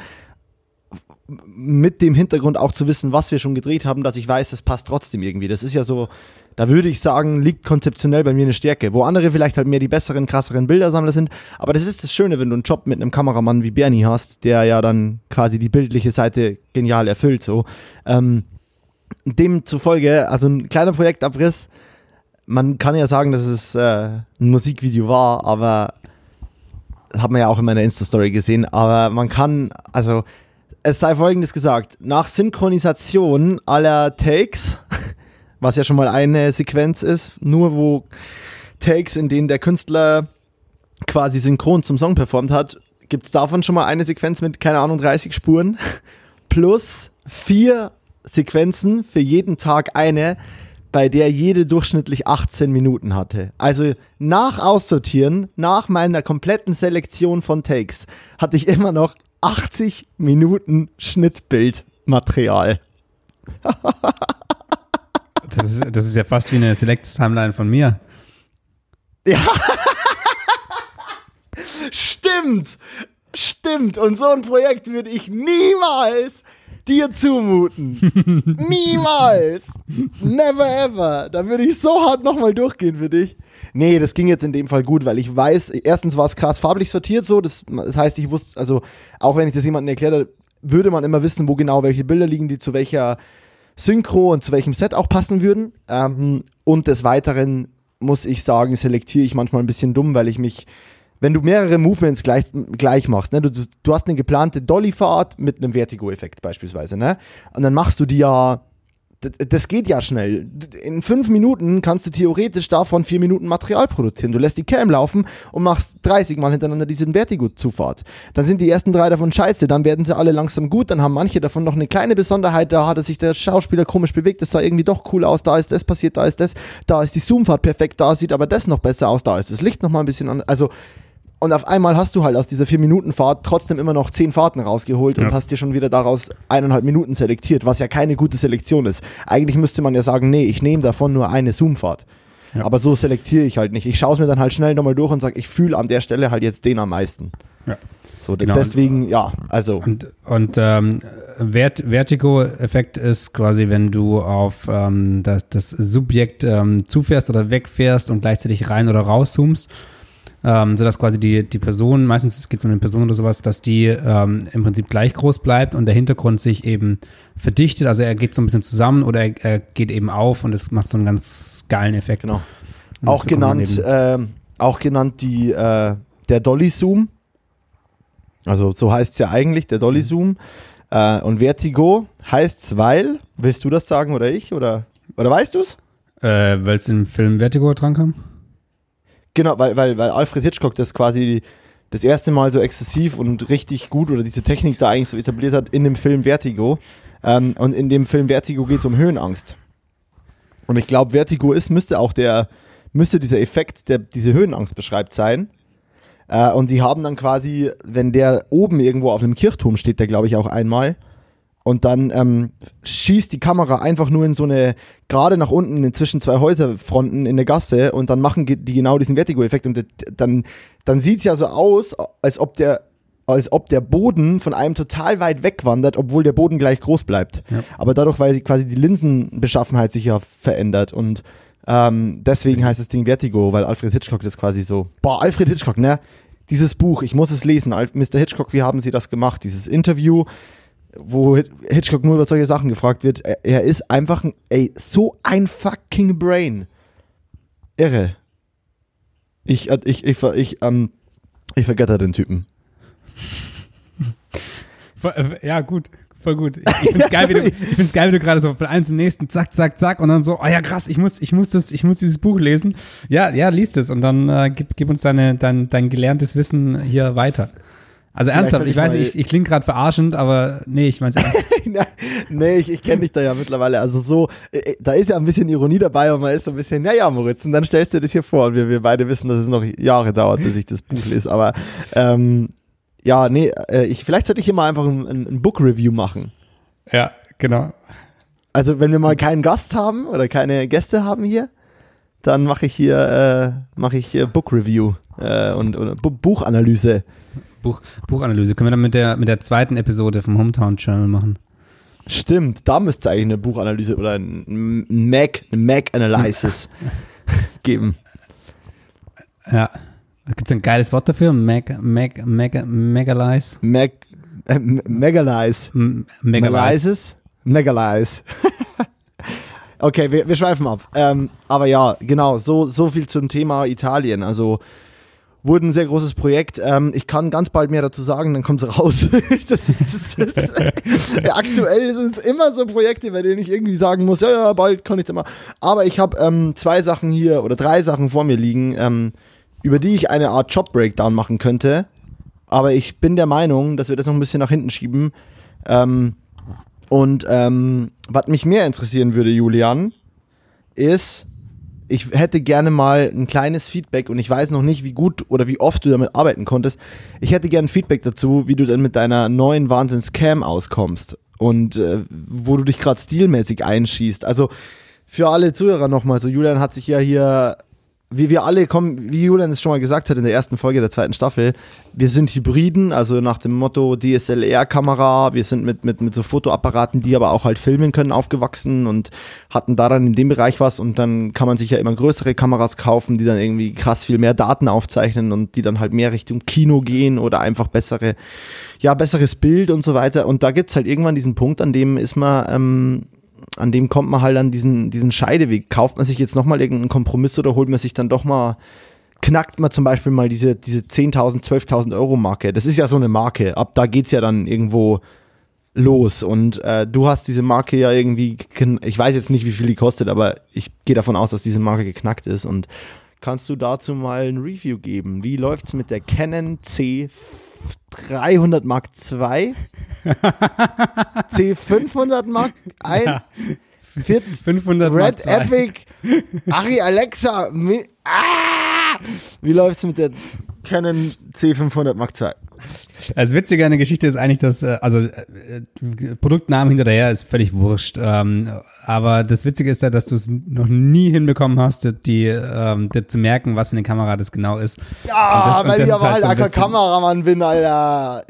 Speaker 1: mit dem Hintergrund auch zu wissen, was wir schon gedreht haben, dass ich weiß, das passt trotzdem irgendwie. Das ist ja so, da würde ich sagen, liegt konzeptionell bei mir eine Stärke. Wo andere vielleicht halt mehr die besseren, krasseren Bildersammler sind. Aber das ist das Schöne, wenn du einen Job mit einem Kameramann wie Bernie hast, der ja dann quasi die bildliche Seite genial erfüllt. So. Ähm, demzufolge, also ein kleiner Projektabriss. Man kann ja sagen, dass es äh, ein Musikvideo war, aber hat man ja auch in meiner Insta-Story gesehen. Aber man kann, also es sei folgendes gesagt: Nach Synchronisation aller Takes, was ja schon mal eine Sequenz ist, nur wo Takes, in denen der Künstler quasi synchron zum Song performt hat, gibt es davon schon mal eine Sequenz mit, keine Ahnung, 30 Spuren. plus vier Sequenzen, für jeden Tag eine, bei der jede durchschnittlich 18 Minuten hatte. Also nach Aussortieren, nach meiner kompletten Selektion von Takes, hatte ich immer noch 80 Minuten Schnittbildmaterial.
Speaker 2: Das ist, das ist ja fast wie eine Select-Timeline von mir.
Speaker 1: Ja. Stimmt. Stimmt. Und so ein Projekt würde ich niemals dir zumuten. niemals. Never ever. Da würde ich so hart nochmal durchgehen für dich. Nee, das ging jetzt in dem Fall gut, weil ich weiß, erstens war es krass farblich sortiert so. Das, das heißt, ich wusste, also auch wenn ich das jemandem erklärt habe, würde man immer wissen, wo genau welche Bilder liegen, die zu welcher Synchro und zu welchem Set auch passen würden. Ähm, und des Weiteren muss ich sagen, selektiere ich manchmal ein bisschen dumm, weil ich mich, wenn du mehrere Movements gleich, gleich machst, ne, du, du hast eine geplante Dolly-Fahrt mit einem Vertigo-Effekt beispielsweise, ne? Und dann machst du die ja das geht ja schnell. In fünf Minuten kannst du theoretisch davon vier Minuten Material produzieren. Du lässt die Cam laufen und machst 30 Mal hintereinander diesen Vertigo-Zufahrt. Dann sind die ersten drei davon scheiße, dann werden sie alle langsam gut, dann haben manche davon noch eine kleine Besonderheit, da hat sich der Schauspieler komisch bewegt, das sah irgendwie doch cool aus, da ist das passiert, da ist das, da ist die Zoomfahrt perfekt, da sieht aber das noch besser aus, da ist das Licht nochmal ein bisschen an. Also und auf einmal hast du halt aus dieser 4-Minuten-Fahrt trotzdem immer noch 10 Fahrten rausgeholt ja. und hast dir schon wieder daraus eineinhalb Minuten selektiert, was ja keine gute Selektion ist. Eigentlich müsste man ja sagen, nee, ich nehme davon nur eine Zoom-Fahrt. Ja. Aber so selektiere ich halt nicht. Ich schaue es mir dann halt schnell nochmal durch und sage, ich fühle an der Stelle halt jetzt den am meisten. Ja. So, genau. deswegen, ja, also.
Speaker 2: Und, und ähm, Vert Vertigo-Effekt ist quasi, wenn du auf ähm, das, das Subjekt ähm, zufährst oder wegfährst und gleichzeitig rein oder rauszoomst ähm, sodass quasi die, die Person, meistens geht es um eine Person oder sowas, dass die ähm, im Prinzip gleich groß bleibt und der Hintergrund sich eben verdichtet. Also er geht so ein bisschen zusammen oder er, er geht eben auf und es macht so einen ganz geilen Effekt.
Speaker 1: Genau. Auch genannt, äh, auch genannt die, äh, der Dolly-Zoom. Also so heißt es ja eigentlich, der Dolly-Zoom. Mhm. Äh, und Vertigo heißt es, weil, willst du das sagen oder ich? Oder, oder weißt du es?
Speaker 2: Äh, weil es im Film Vertigo dran kam?
Speaker 1: Genau, weil, weil, weil Alfred Hitchcock das quasi das erste Mal so exzessiv und richtig gut oder diese Technik da eigentlich so etabliert hat in dem Film Vertigo. Ähm, und in dem Film Vertigo geht es um Höhenangst. Und ich glaube, Vertigo ist, müsste auch der, müsste dieser Effekt, der diese Höhenangst beschreibt, sein. Äh, und die haben dann quasi, wenn der oben irgendwo auf einem Kirchturm steht, der glaube ich auch einmal, und dann ähm, schießt die Kamera einfach nur in so eine, gerade nach unten zwischen zwei Häuserfronten in der Gasse und dann machen die genau diesen Vertigo-Effekt und dann, dann sieht es ja so aus, als ob der als ob der Boden von einem total weit wegwandert, obwohl der Boden gleich groß bleibt. Ja. Aber dadurch, weil quasi die Linsenbeschaffenheit sich ja verändert und ähm, deswegen heißt das Ding Vertigo, weil Alfred Hitchcock das quasi so. Boah, Alfred Hitchcock, ne? Dieses Buch, ich muss es lesen. Mr. Hitchcock, wie haben Sie das gemacht? Dieses Interview wo Hitchcock nur über solche Sachen gefragt wird. Er, ist einfach ein, ey, so ein fucking Brain. Irre. Ich, äh, ich, ich, ich, ähm, ich vergötter den Typen.
Speaker 2: Äh, ja, gut. Voll gut. Ich, ich finde es geil, wie du, ich find's geil, wie du gerade so von eins zum nächsten, zack, zack, zack, und dann so, oh ja, krass, ich muss, ich muss das, ich muss dieses Buch lesen. Ja, ja, liest es und dann äh, gib, gib uns deine, dein, dein gelerntes Wissen hier weiter. Also ernsthaft, ich weiß, ich, ich klinge gerade verarschend, aber nee, ich meine ernst.
Speaker 1: nee, ich, ich kenne dich da ja mittlerweile. Also so, äh, äh, da ist ja ein bisschen Ironie dabei und man ist so ein bisschen, naja, Moritz, und dann stellst du das hier vor und wir, wir beide wissen, dass es noch Jahre dauert, bis ich das Buch lese. Aber ähm, ja, nee, äh, ich, vielleicht sollte ich hier mal einfach ein, ein Book-Review machen.
Speaker 2: Ja, genau.
Speaker 1: Also wenn wir mal keinen Gast haben oder keine Gäste haben hier, dann mache ich hier, äh, mache ich hier Book-Review äh, und, und Buchanalyse.
Speaker 2: Buch, Buchanalyse. Können wir dann mit der, mit der zweiten Episode vom Hometown Journal machen.
Speaker 1: Stimmt, da müsste es eigentlich eine Buchanalyse oder ein Mac, eine Mac-Analysis geben.
Speaker 2: Ja. Gibt es ein geiles Wort dafür? Mac, Mac, Mac, Megalize?
Speaker 1: Mac, äh, Megalize. Megalize. Megalize. okay, wir, wir schweifen ab. Ähm, aber ja, genau, so, so viel zum Thema Italien. Also wurde ein sehr großes Projekt. Ähm, ich kann ganz bald mehr dazu sagen, dann kommt es raus. das ist, das ist, aktuell sind es immer so Projekte, bei denen ich irgendwie sagen muss, ja, ja, bald kann ich da mal. Aber ich habe ähm, zwei Sachen hier oder drei Sachen vor mir liegen, ähm, über die ich eine Art Job-Breakdown machen könnte. Aber ich bin der Meinung, dass wir das noch ein bisschen nach hinten schieben. Ähm, Und ähm, was mich mehr interessieren würde, Julian, ist, ich hätte gerne mal ein kleines Feedback und ich weiß noch nicht, wie gut oder wie oft du damit arbeiten konntest. Ich hätte gerne Feedback dazu, wie du dann mit deiner neuen Wahnsinns-Cam auskommst und äh, wo du dich gerade stilmäßig einschießt. Also für alle Zuhörer nochmal, so Julian hat sich ja hier wie wir alle kommen, wie Julian es schon mal gesagt hat in der ersten Folge der zweiten Staffel, wir sind Hybriden, also nach dem Motto DSLR-Kamera, wir sind mit, mit, mit so Fotoapparaten, die aber auch halt filmen können, aufgewachsen und hatten daran in dem Bereich was und dann kann man sich ja immer größere Kameras kaufen, die dann irgendwie krass viel mehr Daten aufzeichnen und die dann halt mehr Richtung Kino gehen oder einfach bessere, ja, besseres Bild und so weiter. Und da gibt es halt irgendwann diesen Punkt, an dem ist man, ähm, an dem kommt man halt an diesen, diesen Scheideweg. Kauft man sich jetzt nochmal irgendeinen Kompromiss oder holt man sich dann doch mal, knackt man zum Beispiel mal diese, diese 10.000, 12.000 Euro Marke. Das ist ja so eine Marke. Ab da geht es ja dann irgendwo los. Und äh, du hast diese Marke ja irgendwie, ich weiß jetzt nicht, wie viel die kostet, aber ich gehe davon aus, dass diese Marke geknackt ist. Und kannst du dazu mal ein Review geben? Wie läuft es mit der Canon C 300 Mark II, C500 Mark 1, ja.
Speaker 2: 500
Speaker 1: Red Mark Epic, Ari Alexa, ah! wie läuft's mit der Canon C500 Mark II?
Speaker 2: Das Witzige an der Geschichte ist eigentlich, dass, äh, also äh, Produktnamen hinterher ist völlig wurscht. Ähm, aber das Witzige ist ja, dass du es noch nie hinbekommen hast, die, ähm, die zu merken, was für eine Kamera das genau ist.
Speaker 1: Ja, das, weil ich aber halt, halt so Kameramann bin, Alter.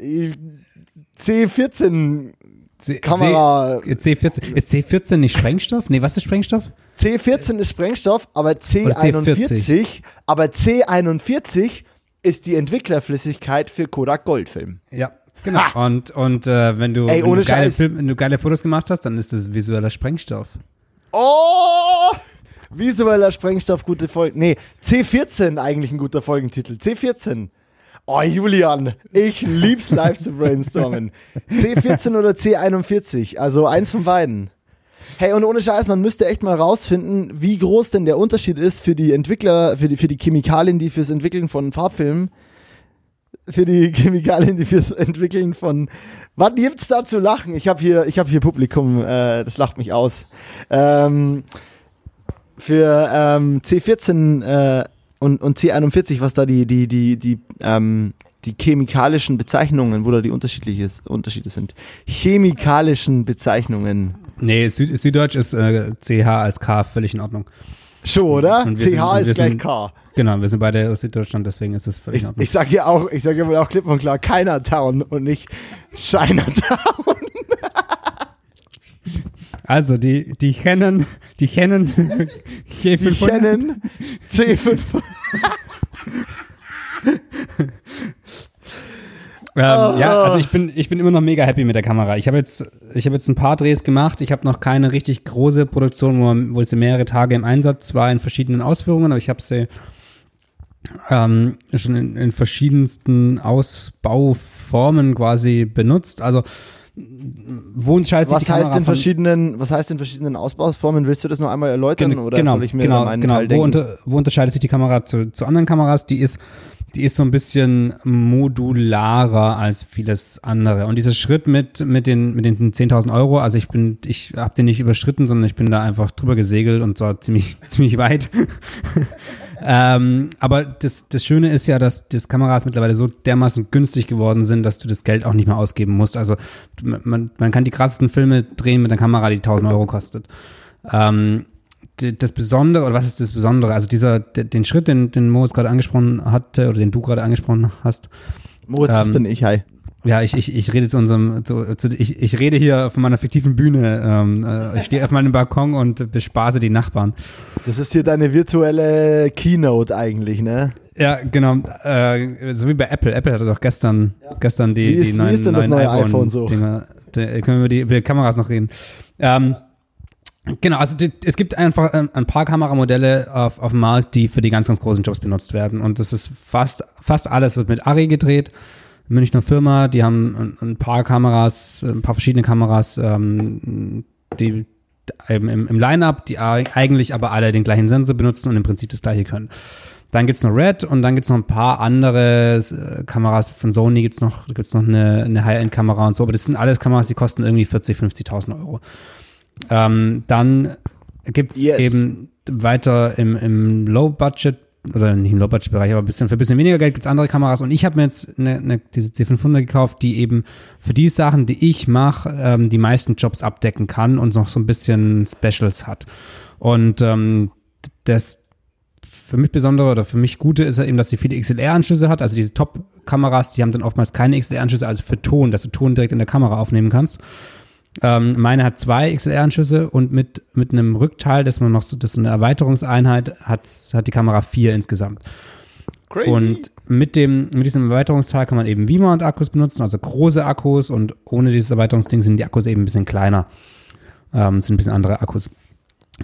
Speaker 1: C14
Speaker 2: C Kamera. C, 14 Ist C14 nicht Sprengstoff? Nee, was ist Sprengstoff?
Speaker 1: C14 ist Sprengstoff, aber C41, aber C41 ist die Entwicklerflüssigkeit für Kodak Goldfilm.
Speaker 2: Ja, genau. Ha! Und, und äh, wenn, du,
Speaker 1: Ey,
Speaker 2: wenn, du geile Film, wenn du geile Fotos gemacht hast, dann ist das visueller Sprengstoff.
Speaker 1: Oh! Visueller Sprengstoff, gute Folgen. Nee, C14 eigentlich ein guter Folgentitel. C14. Oh, Julian, ich lieb's live zu brainstormen. C14 oder C41, also eins von beiden. Hey, und ohne Scheiß, man müsste echt mal rausfinden, wie groß denn der Unterschied ist für die Entwickler, für die, für die Chemikalien, die fürs Entwickeln von Farbfilmen, für die Chemikalien, die fürs Entwickeln von. Was gibt's da zu lachen? Ich habe hier, habe hier Publikum, äh, das lacht mich aus. Ähm, für ähm, C14 äh, und, und C41, was da die, die, die, die, ähm, die chemikalischen Bezeichnungen, wo da die Unterschiede sind. Chemikalischen Bezeichnungen.
Speaker 2: Nee, Süd Süddeutsch ist äh, CH als K völlig in Ordnung.
Speaker 1: Schon, oder? CH
Speaker 2: sind,
Speaker 1: ist gleich K.
Speaker 2: Genau, wir sind beide aus Süddeutschland, deswegen ist es völlig
Speaker 1: ich,
Speaker 2: in Ordnung.
Speaker 1: Ich sage ja auch, ich sage ja wohl auch klipp und klar Town und nicht Chinatown.
Speaker 2: Also die, die Canon, die
Speaker 1: G500. Die Canon C5.
Speaker 2: Ähm, oh. Ja, also ich bin, ich bin immer noch mega happy mit der Kamera. Ich habe jetzt, ich habe jetzt ein paar Drehs gemacht. Ich habe noch keine richtig große Produktion, wo, wo sie mehrere Tage im Einsatz war in verschiedenen Ausführungen, aber ich habe sie ähm, schon in, in verschiedensten Ausbauformen quasi benutzt. Also wo entscheidet
Speaker 1: was
Speaker 2: sich die
Speaker 1: heißt
Speaker 2: Kamera
Speaker 1: in verschiedenen, Was heißt in verschiedenen Ausbauformen? Willst du das noch einmal erläutern
Speaker 2: Gen
Speaker 1: oder
Speaker 2: genau,
Speaker 1: soll ich mir
Speaker 2: genau,
Speaker 1: einen
Speaker 2: genau.
Speaker 1: Teil
Speaker 2: wo, unter, wo unterscheidet sich die Kamera zu, zu anderen Kameras? Die ist die ist so ein bisschen modularer als vieles andere. Und dieser Schritt mit, mit den, mit den 10.000 Euro, also ich bin, ich habe den nicht überschritten, sondern ich bin da einfach drüber gesegelt und zwar ziemlich, ziemlich weit. ähm, aber das, das Schöne ist ja, dass das Kameras mittlerweile so dermaßen günstig geworden sind, dass du das Geld auch nicht mehr ausgeben musst. Also man, man kann die krassesten Filme drehen mit einer Kamera, die 1.000 Euro kostet. Ähm, das Besondere, oder was ist das Besondere? Also dieser, den Schritt, den, den Moritz gerade angesprochen hatte, oder den du gerade angesprochen hast.
Speaker 1: Moritz, ähm, das bin ich, hi.
Speaker 2: Ja, ich, ich, ich rede zu unserem, zu, zu, ich, ich rede hier von meiner fiktiven Bühne. Ähm, äh, ich stehe auf meinem Balkon und bespaße die Nachbarn.
Speaker 1: Das ist hier deine virtuelle Keynote eigentlich, ne?
Speaker 2: Ja, genau. Äh, so wie bei Apple. Apple hatte doch gestern, ja. gestern die,
Speaker 1: wie ist,
Speaker 2: die neuen,
Speaker 1: wie ist denn das neue iPhone, iPhone so?
Speaker 2: Dinger. Da können wir über die, über die Kameras noch reden. Ähm, Genau, also die, es gibt einfach ein, ein, paar Kameramodelle auf, auf dem Markt, die für die ganz, ganz großen Jobs benutzt werden. Und das ist fast, fast alles wird mit Arri gedreht. Münchner Firma, die haben ein, ein, paar Kameras, ein paar verschiedene Kameras, ähm, die im, im, im Line-Up, die eigentlich aber alle den gleichen Sensor benutzen und im Prinzip das gleiche können. Dann gibt's noch Red und dann gibt's noch ein paar andere äh, Kameras von Sony, gibt's noch, gibt's noch eine, eine High-End-Kamera und so, aber das sind alles Kameras, die kosten irgendwie 40, 50.000 Euro. Ähm, dann gibt's
Speaker 1: Yes.
Speaker 2: eben weiter im, im Low-Budget oder nicht im Low-Budget-Bereich, aber ein bisschen, für ein bisschen weniger Geld gibt's andere Kameras und ich habe mir jetzt eine, eine, diese C500 gekauft, die eben für die Sachen, die ich mache, ähm, die meisten Jobs abdecken kann und noch so ein bisschen Specials hat. Und ähm, das für mich Besondere oder für mich Gute ist eben, dass sie viele XLR-Anschlüsse hat. Also diese Top-Kameras, die haben dann oftmals keine XLR-Anschlüsse, also für Ton, dass du Ton direkt in der Kamera aufnehmen kannst. Ähm, meine hat zwei XLR-Anschlüsse und mit, mit einem Rückteil, das man noch so, das ist eine Erweiterungseinheit, hat, hat die Kamera vier insgesamt.
Speaker 1: Crazy.
Speaker 2: Und mit dem, mit diesem Erweiterungsteil kann man eben V-Mount-Akkus benutzen, also große Akkus und ohne dieses Erweiterungsding sind die Akkus eben ein bisschen kleiner. Ähm, sind ein bisschen andere Akkus.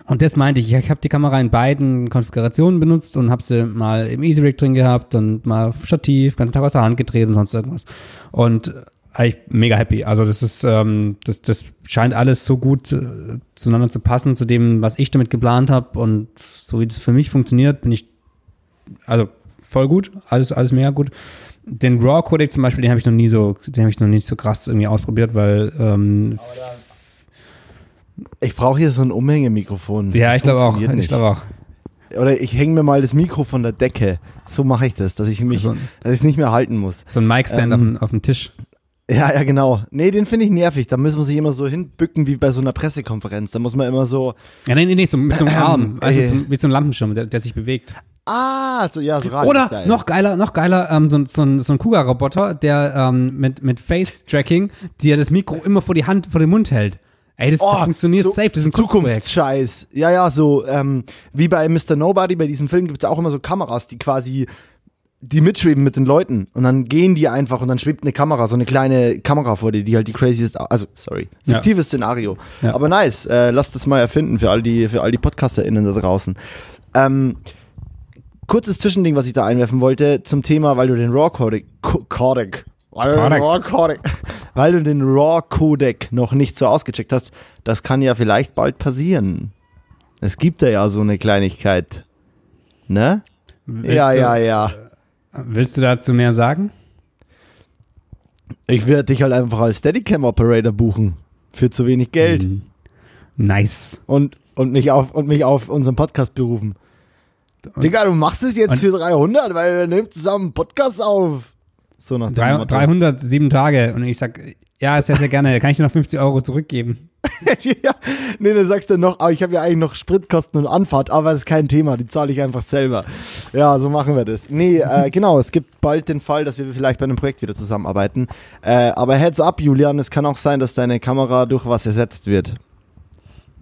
Speaker 2: Und das meinte ich, ich habe die Kamera in beiden Konfigurationen benutzt und habe sie mal im Easy Rig drin gehabt und mal auf Stativ, ganzen Tag aus der Hand gedreht und sonst irgendwas. Und eigentlich mega happy. Also das ist, ähm, das, das scheint alles so gut äh, zueinander zu passen, zu dem, was ich damit geplant habe. Und so wie das für mich funktioniert, bin ich, also voll gut, alles, alles mega gut. Den RAW-Codec zum Beispiel, den habe ich noch nie so, den habe ich noch nicht so krass irgendwie ausprobiert, weil ähm,
Speaker 1: ich brauche hier so ein Umhängemikrofon.
Speaker 2: ja,
Speaker 1: Das
Speaker 2: ich glaube auch,
Speaker 1: funktioniert
Speaker 2: ich
Speaker 1: nicht.
Speaker 2: glaube auch.
Speaker 1: Oder ich hänge mir mal das Mikro von der Decke. So mache ich das, dass ich mich,
Speaker 2: So,
Speaker 1: dass ich es nicht mehr halten muss.
Speaker 2: so ein Mic-Stand
Speaker 1: Ähm,
Speaker 2: auf, auf dem Tisch.
Speaker 1: Ja, ja, genau. Nee, den finde ich nervig. Da muss man sich immer so hinbücken wie bei so einer Pressekonferenz. Da muss man immer so.
Speaker 2: Ja, nee, nee, nee, so, mit so einem Arm, also mit, so, mit so einem Lampenschirm, der, der sich bewegt.
Speaker 1: Ah, so, ja, so
Speaker 2: Oder noch geiler, noch geiler, ähm, so, ein- so so ein Kuga-Roboter, der ähm, mit, mit Face-Tracking dir das Mikro immer vor die Hand, vor den Mund hält. Ey, das, das funktioniert
Speaker 1: Oh, so
Speaker 2: safe, das ist ein.
Speaker 1: Zukunftsscheiß. Ja, ja, so ähm, wie bei Mr. Nobody, bei diesem Film gibt es auch immer so Kameras, die quasi die mitschweben mit den Leuten und dann gehen die einfach und dann schwebt eine Kamera, so eine kleine Kamera vor dir, die halt die craziest, also sorry,
Speaker 2: Ja.
Speaker 1: fiktives Szenario.
Speaker 2: Ja.
Speaker 1: Aber nice, äh, lass das mal erfinden für all die, für all die PodcasterInnen da draußen. Ähm, kurzes Zwischending, was ich da einwerfen wollte, zum Thema, weil du den RAW-Codec, Co- Codec, weil du den
Speaker 2: Codec.
Speaker 1: Weil du den RAW-Codec noch nicht so ausgecheckt hast, das kann ja vielleicht bald passieren. Es gibt da ja so eine Kleinigkeit. Ne?
Speaker 2: Willst
Speaker 1: ja, ja, ja.
Speaker 2: Willst du dazu mehr sagen?
Speaker 1: Ich werde dich halt einfach als Steadicam-Operator buchen. Für zu wenig Geld.
Speaker 2: Mhm. Nice.
Speaker 1: Und, und, mich auf, und mich auf unseren Podcast berufen. Digga, du machst es jetzt
Speaker 2: und-
Speaker 1: für 300, weil wir nehmen zusammen einen Podcast auf. So nach dem
Speaker 2: Drei,
Speaker 1: Motto.
Speaker 2: 307 Tage und ich sag, ja, sehr, sehr gerne, kann ich dir noch 50 Euro zurückgeben.
Speaker 1: ja, nee, dann sagst du noch, aber ich habe ja eigentlich noch Spritkosten und Anfahrt, aber das ist kein Thema, die zahle ich einfach selber. Ja, so machen wir das. Nee, äh, genau, es gibt bald den Fall, dass wir vielleicht bei einem Projekt wieder zusammenarbeiten. Äh, aber heads up, Julian, es kann auch sein, dass deine Kamera durch was ersetzt wird.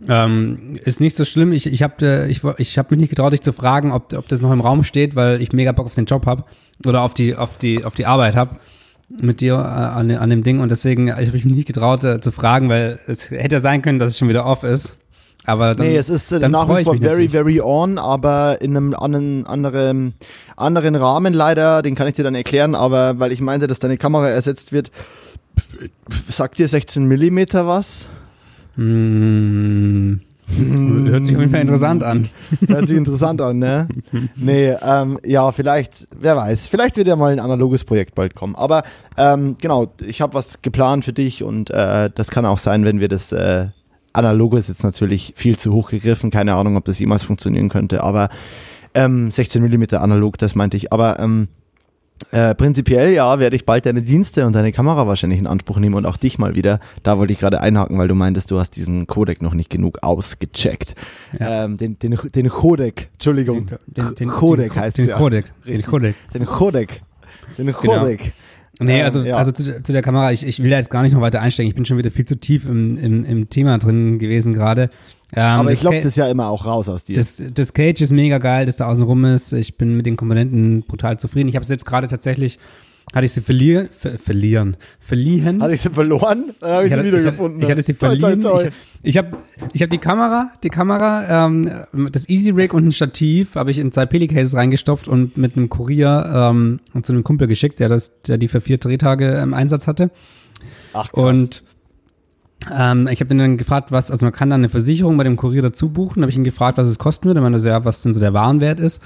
Speaker 2: Ähm, ist nicht so schlimm. Ich, ich habe ich, wo- ich hab mich nicht getraut, dich zu fragen, ob, ob das noch im Raum steht, weil ich mega Bock auf den Job habe oder auf die, auf die, auf die Arbeit habe mit dir äh, an, an dem Ding und deswegen habe ich mich nicht getraut äh, zu fragen, weil es hätte sein können, dass es schon wieder off ist. Aber dann,
Speaker 1: nee, es ist äh, nach wie
Speaker 2: ich
Speaker 1: vor very,
Speaker 2: natürlich.
Speaker 1: very on, aber in einem anderen, anderen, anderen Rahmen leider, den kann ich dir dann erklären, aber weil ich meinte, dass deine Kamera ersetzt wird, sagt dir 16 Millimeter was?
Speaker 2: Mm, hört sich auf jeden Fall interessant an.
Speaker 1: Hört sich interessant an, ne? Nee, ähm, ja, vielleicht, wer weiß, vielleicht wird ja mal ein analoges Projekt bald kommen. Aber ähm, genau, ich habe was geplant für dich und äh, das kann auch sein, wenn wir das äh, analoge ist jetzt natürlich viel zu hoch gegriffen, keine Ahnung, ob das jemals funktionieren könnte, aber ähm, 16 mm analog, das meinte ich. Aber ähm, äh, prinzipiell ja, werde ich bald deine Dienste und deine Kamera wahrscheinlich in Anspruch nehmen und auch dich mal wieder. Da wollte ich gerade einhaken, weil du meintest, du hast diesen Codec noch nicht genug ausgecheckt.
Speaker 2: Ja.
Speaker 1: Ähm, den, den, den Codec, Entschuldigung.
Speaker 2: Den, den,
Speaker 1: Codec heißt
Speaker 2: den
Speaker 1: ja.
Speaker 2: Codec. Den. Codec.
Speaker 1: Den Codec. Den Codec.
Speaker 2: Nee,
Speaker 1: Ähm,
Speaker 2: also,
Speaker 1: ja.
Speaker 2: also zu, der- zu der Kamera, ich, ich will da jetzt gar nicht noch weiter einsteigen. Ich bin schon wieder viel zu tief im, im, im Thema drin gewesen gerade. Ähm,
Speaker 1: Aber ich
Speaker 2: Ca-
Speaker 1: lock das ja immer auch raus aus dir.
Speaker 2: Das, das Cage ist mega geil, das da außen rum ist. Ich bin mit den Komponenten brutal zufrieden. Ich habe es jetzt gerade tatsächlich, hatte ich sie verlieren, ver, verlieren, verliehen.
Speaker 1: Hatte ich sie verloren? Dann habe ich,
Speaker 2: Ich
Speaker 1: sie
Speaker 2: hatte-
Speaker 1: wiedergefunden.
Speaker 2: Ich, hatte- ich hatte sie
Speaker 1: Toi, toi,
Speaker 2: verliehen.
Speaker 1: toi.
Speaker 2: Ich, ich habe ich hab die Kamera, die Kamera, ähm, das Easy Rig und ein Stativ habe ich in zwei Pelicases reingestopft und mit einem Kurier ähm, und zu einem Kumpel geschickt, der das, der die für vier Drehtage im Einsatz hatte.
Speaker 1: Ach, krass.
Speaker 2: Und ähm, ich habe den dann gefragt, was, also man kann dann eine Versicherung bei dem Kurier dazu buchen. Da habe ich ihn gefragt, was es kosten würde. Er meinte so, ja, was denn so der Warenwert ist.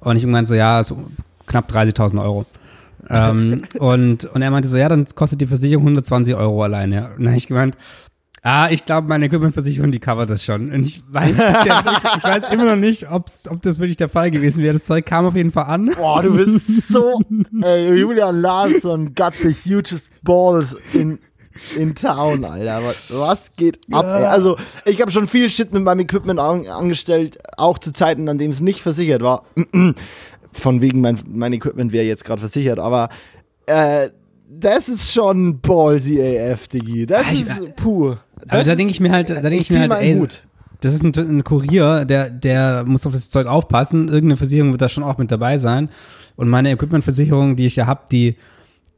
Speaker 2: Und ich gemeint so, ja, so knapp 30.000 Euro. ähm, und, und er meinte so, ja, dann kostet die Versicherung 120 Euro alleine. Und dann habe ich gemeint, ah, ich glaube, meine Equipmentversicherung, die covert das schon. Und ich weiß, bisher, ich, ich weiß immer noch nicht, ob's, ob das wirklich der Fall gewesen wäre. Das Zeug kam auf jeden Fall an.
Speaker 1: Boah, du bist so, ey, Julian Larsson got the hugest balls in, in town, Alter. Was, was geht ab? ey? Also, ich habe schon viel Shit mit meinem Equipment an, angestellt, auch zu Zeiten, an denen es nicht versichert war. Von wegen, mein, mein Equipment wäre jetzt gerade versichert, aber äh, das ist schon ballsy AF, Diggi. Das
Speaker 2: Ah, ich-
Speaker 1: ist pur.
Speaker 2: Aber
Speaker 1: Das
Speaker 2: da
Speaker 1: ist-
Speaker 2: denke ich mir halt, da denke ich
Speaker 1: zieh
Speaker 2: mir halt,
Speaker 1: meinen
Speaker 2: ey,
Speaker 1: Hut.
Speaker 2: das ist ein, ein Kurier, der, der muss auf das Zeug aufpassen. Irgendeine Versicherung wird da schon auch mit dabei sein. Und meine Equipmentversicherung, die ich ja habe, die,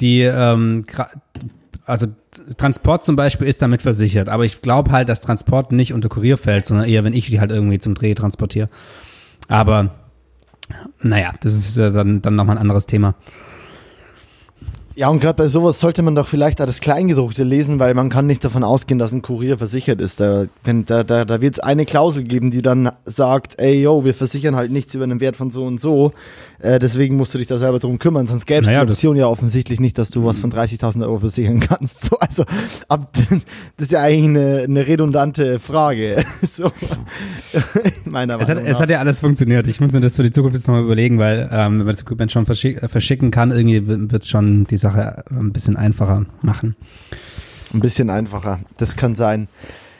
Speaker 2: die, ähm, also Transport zum Beispiel ist damit versichert. Aber ich glaube halt, dass Transport nicht unter Kurier fällt, sondern eher, wenn ich die halt irgendwie zum Dreh transportiere. Aber naja, das ist äh, dann, dann nochmal ein anderes Thema.
Speaker 1: Ja, und gerade bei sowas sollte man doch vielleicht auch das Kleingedruckte lesen, weil man kann nicht davon ausgehen, dass ein Kurier versichert ist. Da, wenn, da, da, da wird es eine Klausel geben, die dann sagt, ey, yo, wir versichern halt nichts über einen Wert von so und so. Äh, deswegen musst du dich da selber drum kümmern. Sonst gäbe es
Speaker 2: Naja,
Speaker 1: die Option ja offensichtlich nicht, dass du was von 30.000 Euro versichern kannst. So, also, ab, das ist ja eigentlich eine, eine redundante Frage. so, meiner
Speaker 2: Es hat,
Speaker 1: Meinung
Speaker 2: es
Speaker 1: nach.
Speaker 2: hat ja alles funktioniert. Ich muss mir das für die Zukunft jetzt nochmal überlegen, weil ähm, wenn man das Equipment schon verschick, verschicken kann, irgendwie wird schon die Sache ein bisschen einfacher machen.
Speaker 1: Ein bisschen einfacher, das kann sein.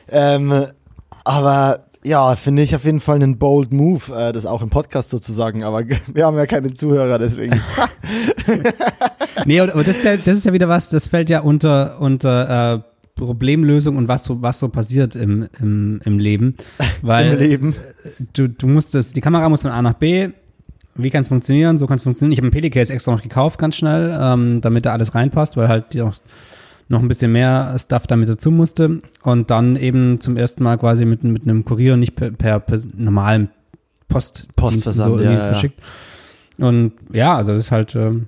Speaker 1: Ähm, aber ja, finde ich auf jeden Fall einen bold Move, äh, das auch im Podcast sozusagen. Aber wir haben ja keine Zuhörer, deswegen.
Speaker 2: Nee, aber das ist, ja, das ist ja wieder was, das fällt ja unter, unter äh, Problemlösung und was so, was so passiert im, im, im Leben. Weil
Speaker 1: Im Leben.
Speaker 2: du, du musst das, die Kamera muss von A nach B. Wie kann es funktionieren? So kann es funktionieren. Ich habe einen Pelicase extra noch gekauft, ganz schnell, ähm, damit da alles reinpasst, weil halt auch noch ein bisschen mehr Stuff damit dazu musste. Und dann eben zum ersten Mal quasi mit, mit einem Kurier, nicht per, per, per normalen Post
Speaker 1: Postversand,
Speaker 2: so irgendwie
Speaker 1: ja, ja.
Speaker 2: verschickt. Und ja, also das ist halt, ähm,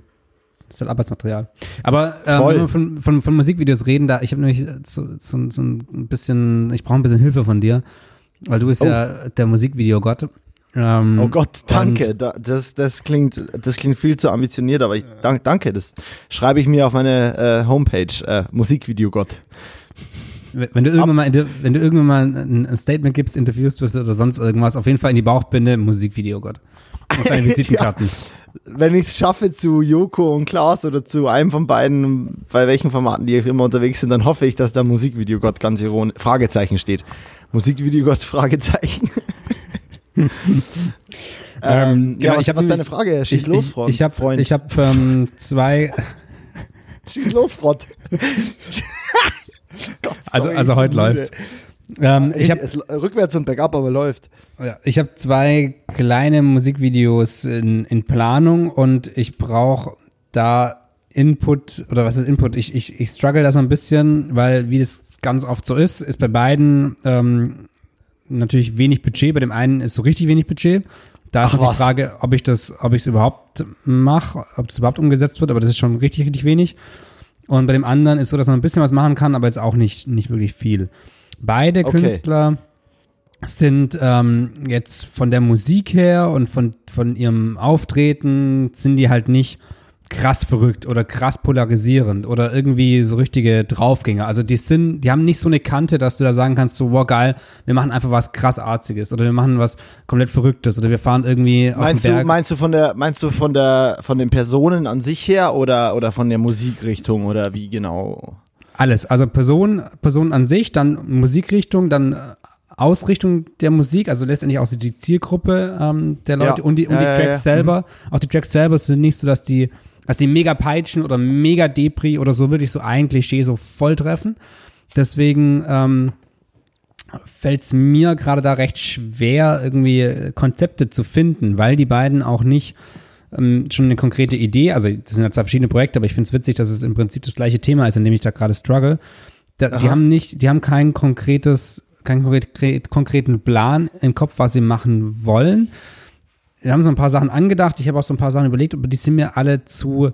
Speaker 2: das ist halt Arbeitsmaterial. Aber ähm, wenn wir von, von, von Musikvideos reden, da ich habe nämlich so, so, so ein bisschen, ich brauche ein bisschen Hilfe von dir, weil du bist
Speaker 1: Oh.
Speaker 2: ja der Musikvideogott. Ähm,
Speaker 1: Oh Gott, danke. Da, das, das, klingt, das klingt viel zu ambitioniert, aber ich, dank, danke. Das schreibe ich mir auf meine äh, Homepage, äh, Musikvideogott.
Speaker 2: Wenn du irgendwann mal, wenn du irgendwann mal ein, Statement gibst, interviewst wirst oder sonst irgendwas, auf jeden Fall in die Bauchbinde Musikvideogott. Auf deine Visitenkarten.
Speaker 1: Wenn ich es schaffe zu Joko und Klaas oder zu einem von beiden, bei welchen Formaten die immer unterwegs sind, dann hoffe ich, dass da Musikvideogott ganz ironisch, Fragezeichen steht. Musikvideogott, Fragezeichen. ähm,
Speaker 2: genau,
Speaker 1: ja,
Speaker 2: ich hab
Speaker 1: was ist deine Frage? Schieß
Speaker 2: ich,
Speaker 1: los, Freund.
Speaker 2: ich habe
Speaker 1: Freund.
Speaker 2: ich hab, ähm, zwei,
Speaker 1: Schieß los. Gott,
Speaker 2: also,
Speaker 1: sorry,
Speaker 2: also heute
Speaker 1: müde.
Speaker 2: läuft's. Ähm, ich habe
Speaker 1: rückwärts und bergab, aber läuft.
Speaker 2: Ja, ich habe zwei kleine Musikvideos in, in Planung und ich brauche da Input oder was ist Input? Ich, ich, ich struggle da so ein bisschen, weil wie das ganz oft so ist, ist bei beiden ähm, natürlich wenig Budget. Bei dem einen ist so richtig wenig Budget. Da ist
Speaker 1: Ach
Speaker 2: noch
Speaker 1: was.
Speaker 2: die Frage, ob ich das, ob ich es überhaupt mache, ob das überhaupt umgesetzt wird, aber das ist schon richtig, richtig wenig. Und bei dem anderen ist so, dass man ein bisschen was machen kann, aber jetzt auch nicht, nicht wirklich viel. Beide
Speaker 1: Okay.
Speaker 2: Künstler sind ähm, jetzt von der Musik her und von, von ihrem Auftreten sind die halt nicht krass verrückt oder krass polarisierend oder irgendwie so richtige Draufgänger. Also die sind, die haben nicht so eine Kante, dass du da sagen kannst, so, wow, geil, wir machen einfach was krass Arziges oder wir machen was komplett Verrücktes oder wir fahren irgendwie auf
Speaker 1: Meinst
Speaker 2: den
Speaker 1: du,
Speaker 2: Berg.
Speaker 1: meinst du von der, meinst du von der, von den Personen an sich her oder, oder von der Musikrichtung oder wie genau?
Speaker 2: Alles, also Person, Person an sich, dann Musikrichtung, dann äh, Ausrichtung der Musik, also letztendlich auch die Zielgruppe ähm, der
Speaker 1: Ja.
Speaker 2: Leute und die, und die
Speaker 1: Ja, ja,
Speaker 2: Tracks
Speaker 1: ja. Mhm.
Speaker 2: selber. Auch die Tracks selber sind nicht so, dass die, dass die mega peitschen oder mega Depri oder so wirklich so ein Klischee so voll treffen. Deswegen ähm, fällt es mir gerade da recht schwer, irgendwie äh, Konzepte zu finden, weil die beiden auch nicht ähm, schon eine konkrete Idee, also das sind ja zwei verschiedene Projekte, aber ich finde es witzig, dass es im Prinzip das gleiche Thema ist, in dem ich da gerade struggle. Da, die haben nicht, die haben kein konkretes, keinen konkret, konkreten Plan im Kopf, was sie machen wollen. Wir haben so ein paar Sachen angedacht, ich habe auch so ein paar Sachen überlegt, aber die sind mir alle zu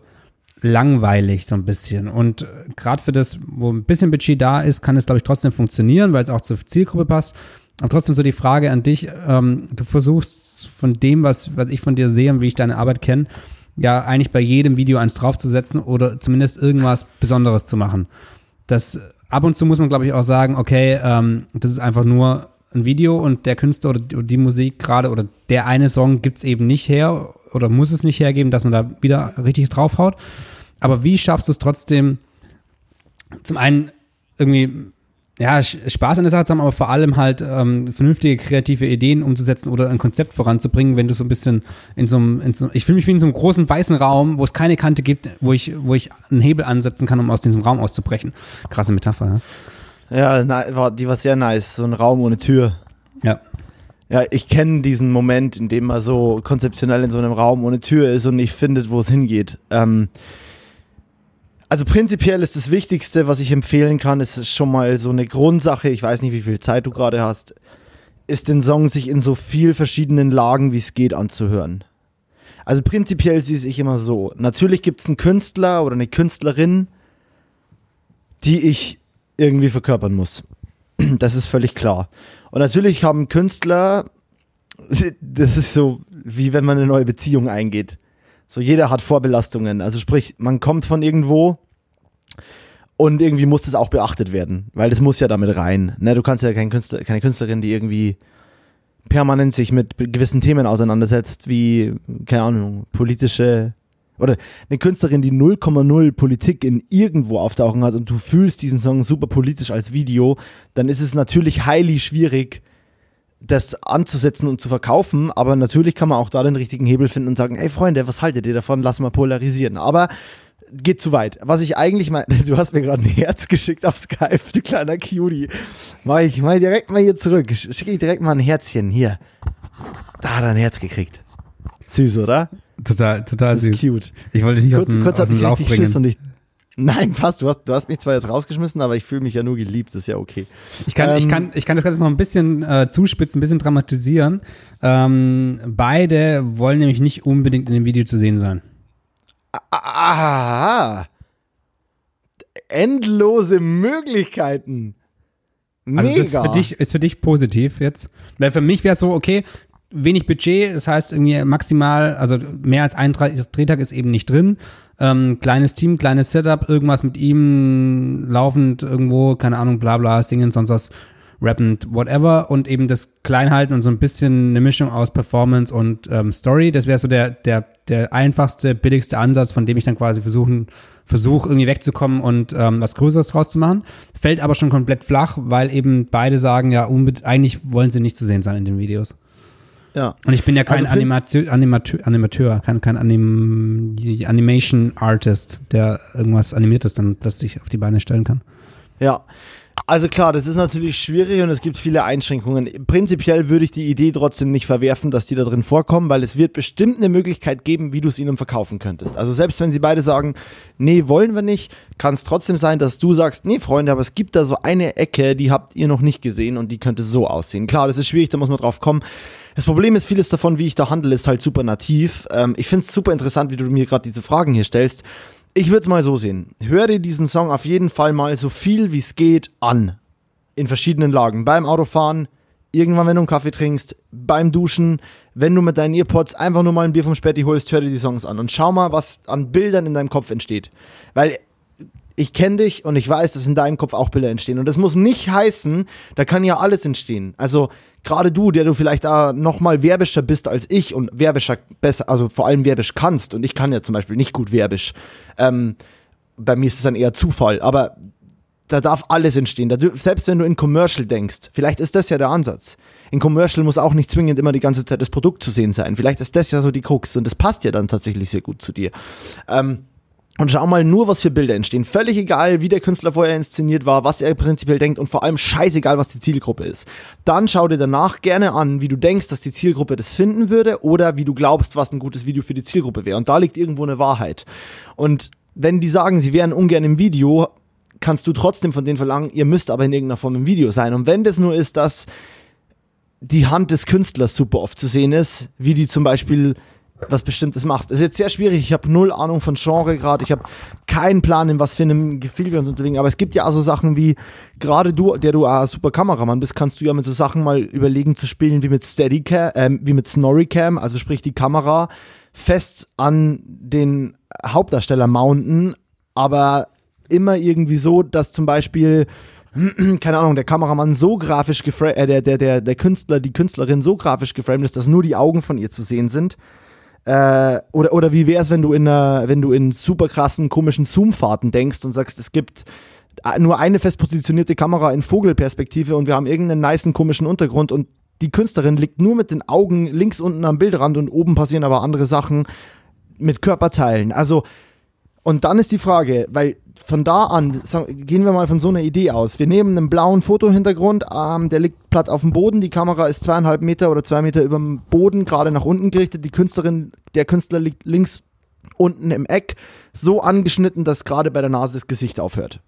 Speaker 2: langweilig so ein bisschen. Und äh, gerade für das, wo ein bisschen Budget da ist, kann es, glaube ich, trotzdem funktionieren, weil es auch zur Zielgruppe passt. Aber trotzdem so die Frage an dich, ähm, du versuchst von dem, was, was ich von dir sehe und wie ich deine Arbeit kenne, ja eigentlich bei jedem Video eins draufzusetzen oder zumindest irgendwas Besonderes zu machen. Das ab und zu muss man, glaube ich, auch sagen, okay, ähm, das ist einfach nur ein Video und der Künstler oder die Musik gerade oder der eine Song gibt es eben nicht her oder muss es nicht hergeben, dass man da wieder richtig draufhaut. Aber wie schaffst du es trotzdem, zum einen irgendwie ja, Spaß an der Sache zu haben, aber vor allem halt ähm, vernünftige kreative Ideen umzusetzen oder ein Konzept voranzubringen, wenn du so ein bisschen in so einem, in so, ich fühle mich wie in so einem großen weißen Raum, wo es keine Kante gibt, wo ich, wo ich einen Hebel ansetzen kann, um aus diesem Raum auszubrechen. Krasse Metapher, ne?
Speaker 1: Ja, na, die war sehr nice, so ein Raum ohne Tür.
Speaker 2: Ja.
Speaker 1: Ja, ich kenne diesen Moment, in dem man so konzeptionell in so einem Raum ohne Tür ist und nicht findet, wo es hingeht. Ähm, also prinzipiell ist das Wichtigste, was ich empfehlen kann, ist schon mal so eine Grundsache, ich weiß nicht, wie viel Zeit du gerade hast, ist den Song sich in so viel verschiedenen Lagen, wie es geht, anzuhören. Also prinzipiell sehe ich immer so. Natürlich gibt es einen Künstler oder eine Künstlerin, die ich irgendwie verkörpern muss. Das ist völlig klar. Und natürlich haben Künstler, das ist so, wie wenn man eine neue Beziehung eingeht. So, jeder hat Vorbelastungen. Also sprich, man kommt von irgendwo und irgendwie muss das auch beachtet werden, weil das muss ja damit rein. Ne? Du kannst ja kein Künstler, keine Künstlerin, die irgendwie permanent sich mit gewissen Themen auseinandersetzt, wie, keine Ahnung, politische oder eine Künstlerin, die 0,0 Politik in irgendwo auftauchen hat und du fühlst diesen Song super politisch als Video, dann ist es natürlich highly schwierig, das anzusetzen und zu verkaufen, aber natürlich kann man auch da den richtigen Hebel finden und sagen, ey Freunde, was haltet ihr davon? Lass mal polarisieren. Aber geht zu weit. Was ich eigentlich meine, du hast mir gerade ein Herz geschickt auf Skype, du kleiner Cutie. Mach ich mal direkt mal hier zurück. Schicke ich direkt mal ein Herzchen. Hier. Da hat er ein Herz gekriegt. Süß, oder?
Speaker 2: Total, total süß.
Speaker 1: cute.
Speaker 2: Ich wollte dich kurz, aus dem,
Speaker 1: kurz
Speaker 2: aus dem Lauf
Speaker 1: bringen.
Speaker 2: Schiss
Speaker 1: und ich Nein, passt. Du hast, du hast mich zwar jetzt rausgeschmissen, aber ich fühle mich ja nur geliebt. Das ist ja okay.
Speaker 2: Ich kann, ähm, ich kann, ich kann das Ganze noch ein bisschen äh, zuspitzen, ein bisschen dramatisieren. Ähm, beide wollen nämlich nicht unbedingt in dem Video zu sehen sein.
Speaker 1: Aha. Endlose Möglichkeiten. Mega.
Speaker 2: Also das ist für dich, ist für dich positiv jetzt. Weil für mich wäre es so, okay, wenig Budget, das heißt irgendwie maximal, also mehr als ein Drehtag ist eben nicht drin. Ähm, kleines Team, kleines Setup, irgendwas mit ihm laufend irgendwo, keine Ahnung, bla bla, singen, sonst was, rappend, whatever. Und eben das Kleinhalten und so ein bisschen eine Mischung aus Performance und ähm, Story. Das wäre so der, der, der einfachste, billigste Ansatz, von dem ich dann quasi versuchen, versuche irgendwie wegzukommen und ähm, was Größeres draus zu machen. Fällt aber schon komplett flach, weil eben beide sagen, ja, eigentlich wollen sie nicht zu sehen sein in den Videos.
Speaker 1: Ja.
Speaker 2: Und ich bin ja kein also, Animateur, Animateur, Animateur, kein, kein Anim, Animation Artist, der irgendwas Animiertes dann plötzlich auf die Beine stellen kann.
Speaker 1: Ja. Also klar, das ist natürlich schwierig und es gibt viele Einschränkungen. Prinzipiell würde ich die Idee trotzdem nicht verwerfen, dass die da drin vorkommen, weil es wird bestimmt eine Möglichkeit geben, wie du es ihnen verkaufen könntest. Also selbst wenn sie beide sagen, nee, wollen wir nicht, kann es trotzdem sein, dass du sagst, nee, Freunde, aber es gibt da so eine Ecke, die habt ihr noch nicht gesehen und die könnte so aussehen. Klar, das ist schwierig, da muss man drauf kommen. Das Problem ist, vieles davon, wie ich da handle, ist halt super nativ. Ähm, ich finde es super interessant, wie du mir gerade diese Fragen hier stellst. Ich würde es mal so sehen. Hör dir diesen Song auf jeden Fall mal so viel wie es geht an. In verschiedenen Lagen. Beim Autofahren, irgendwann, wenn du einen Kaffee trinkst, beim Duschen, wenn du mit deinen Earpods einfach nur mal ein Bier vom Späti holst, hör dir die Songs an und schau mal, was an Bildern in deinem Kopf entsteht. Weil ich kenne dich und ich weiß, dass in deinem Kopf auch Bilder entstehen. Und das muss nicht heißen, da kann ja alles entstehen. Also gerade du, der du vielleicht da noch mal werbischer bist als ich und werbischer besser, also vor allem werbisch kannst. Und ich kann ja zum Beispiel nicht gut werbisch. Ähm, bei mir ist es dann eher Zufall. Aber da darf alles entstehen. Da, selbst wenn du in Commercial denkst, vielleicht ist das ja der Ansatz. In Commercial muss auch nicht zwingend immer die ganze Zeit das Produkt zu sehen sein. Vielleicht ist das ja so die Krux und das passt ja dann tatsächlich sehr gut zu dir. Ähm, und schau mal nur, was für Bilder entstehen. Völlig egal, wie der Künstler vorher inszeniert war, was er prinzipiell denkt und vor allem scheißegal, was die Zielgruppe ist. Dann schau dir danach gerne an, wie du denkst, dass die Zielgruppe das finden würde oder wie du glaubst, was ein gutes Video für die Zielgruppe wäre. Und da liegt irgendwo eine Wahrheit. Und wenn die sagen, sie wären ungern im Video, kannst du trotzdem von denen verlangen, ihr müsst aber in irgendeiner Form im Video sein. Und wenn das nur ist, dass die Hand des Künstlers super oft zu sehen ist, wie die zum Beispiel was Bestimmtes machst. Ist jetzt sehr schwierig. Ich habe null Ahnung von Genre gerade. Ich habe keinen Plan, in was für einem Gefühl wir uns unterlegen. Aber es gibt ja auch so Sachen wie, gerade du, der du ein super Kameramann bist, kannst du ja mit so Sachen mal überlegen zu spielen wie mit Steadicam, äh, wie mit Snorricam, also sprich die Kamera fest an den Hauptdarsteller mounten, aber immer irgendwie so, dass zum Beispiel keine Ahnung, der Kameramann so grafisch geframed, äh, der, der, der, der Künstler, die Künstlerin so grafisch geframed ist, dass nur die Augen von ihr zu sehen sind. Äh, oder, oder wie wäre es, wenn du in einer, wenn du in super krassen, komischen Zoom-Fahrten denkst und sagst, es gibt nur eine fest positionierte Kamera in Vogelperspektive und wir haben irgendeinen niceen, komischen Untergrund und die Künstlerin liegt nur mit den Augen links unten am Bildrand und oben passieren aber andere Sachen mit Körperteilen. Also, und dann ist die Frage, weil von da an, gehen wir mal von so einer Idee aus. Wir nehmen einen blauen Fotohintergrund, ähm, der liegt platt auf dem Boden, die Kamera ist zweieinhalb Meter oder zwei Meter über dem Boden, gerade nach unten gerichtet. Die Künstlerin, der Künstler liegt links unten im Eck, so angeschnitten, dass gerade bei der Nase das Gesicht aufhört.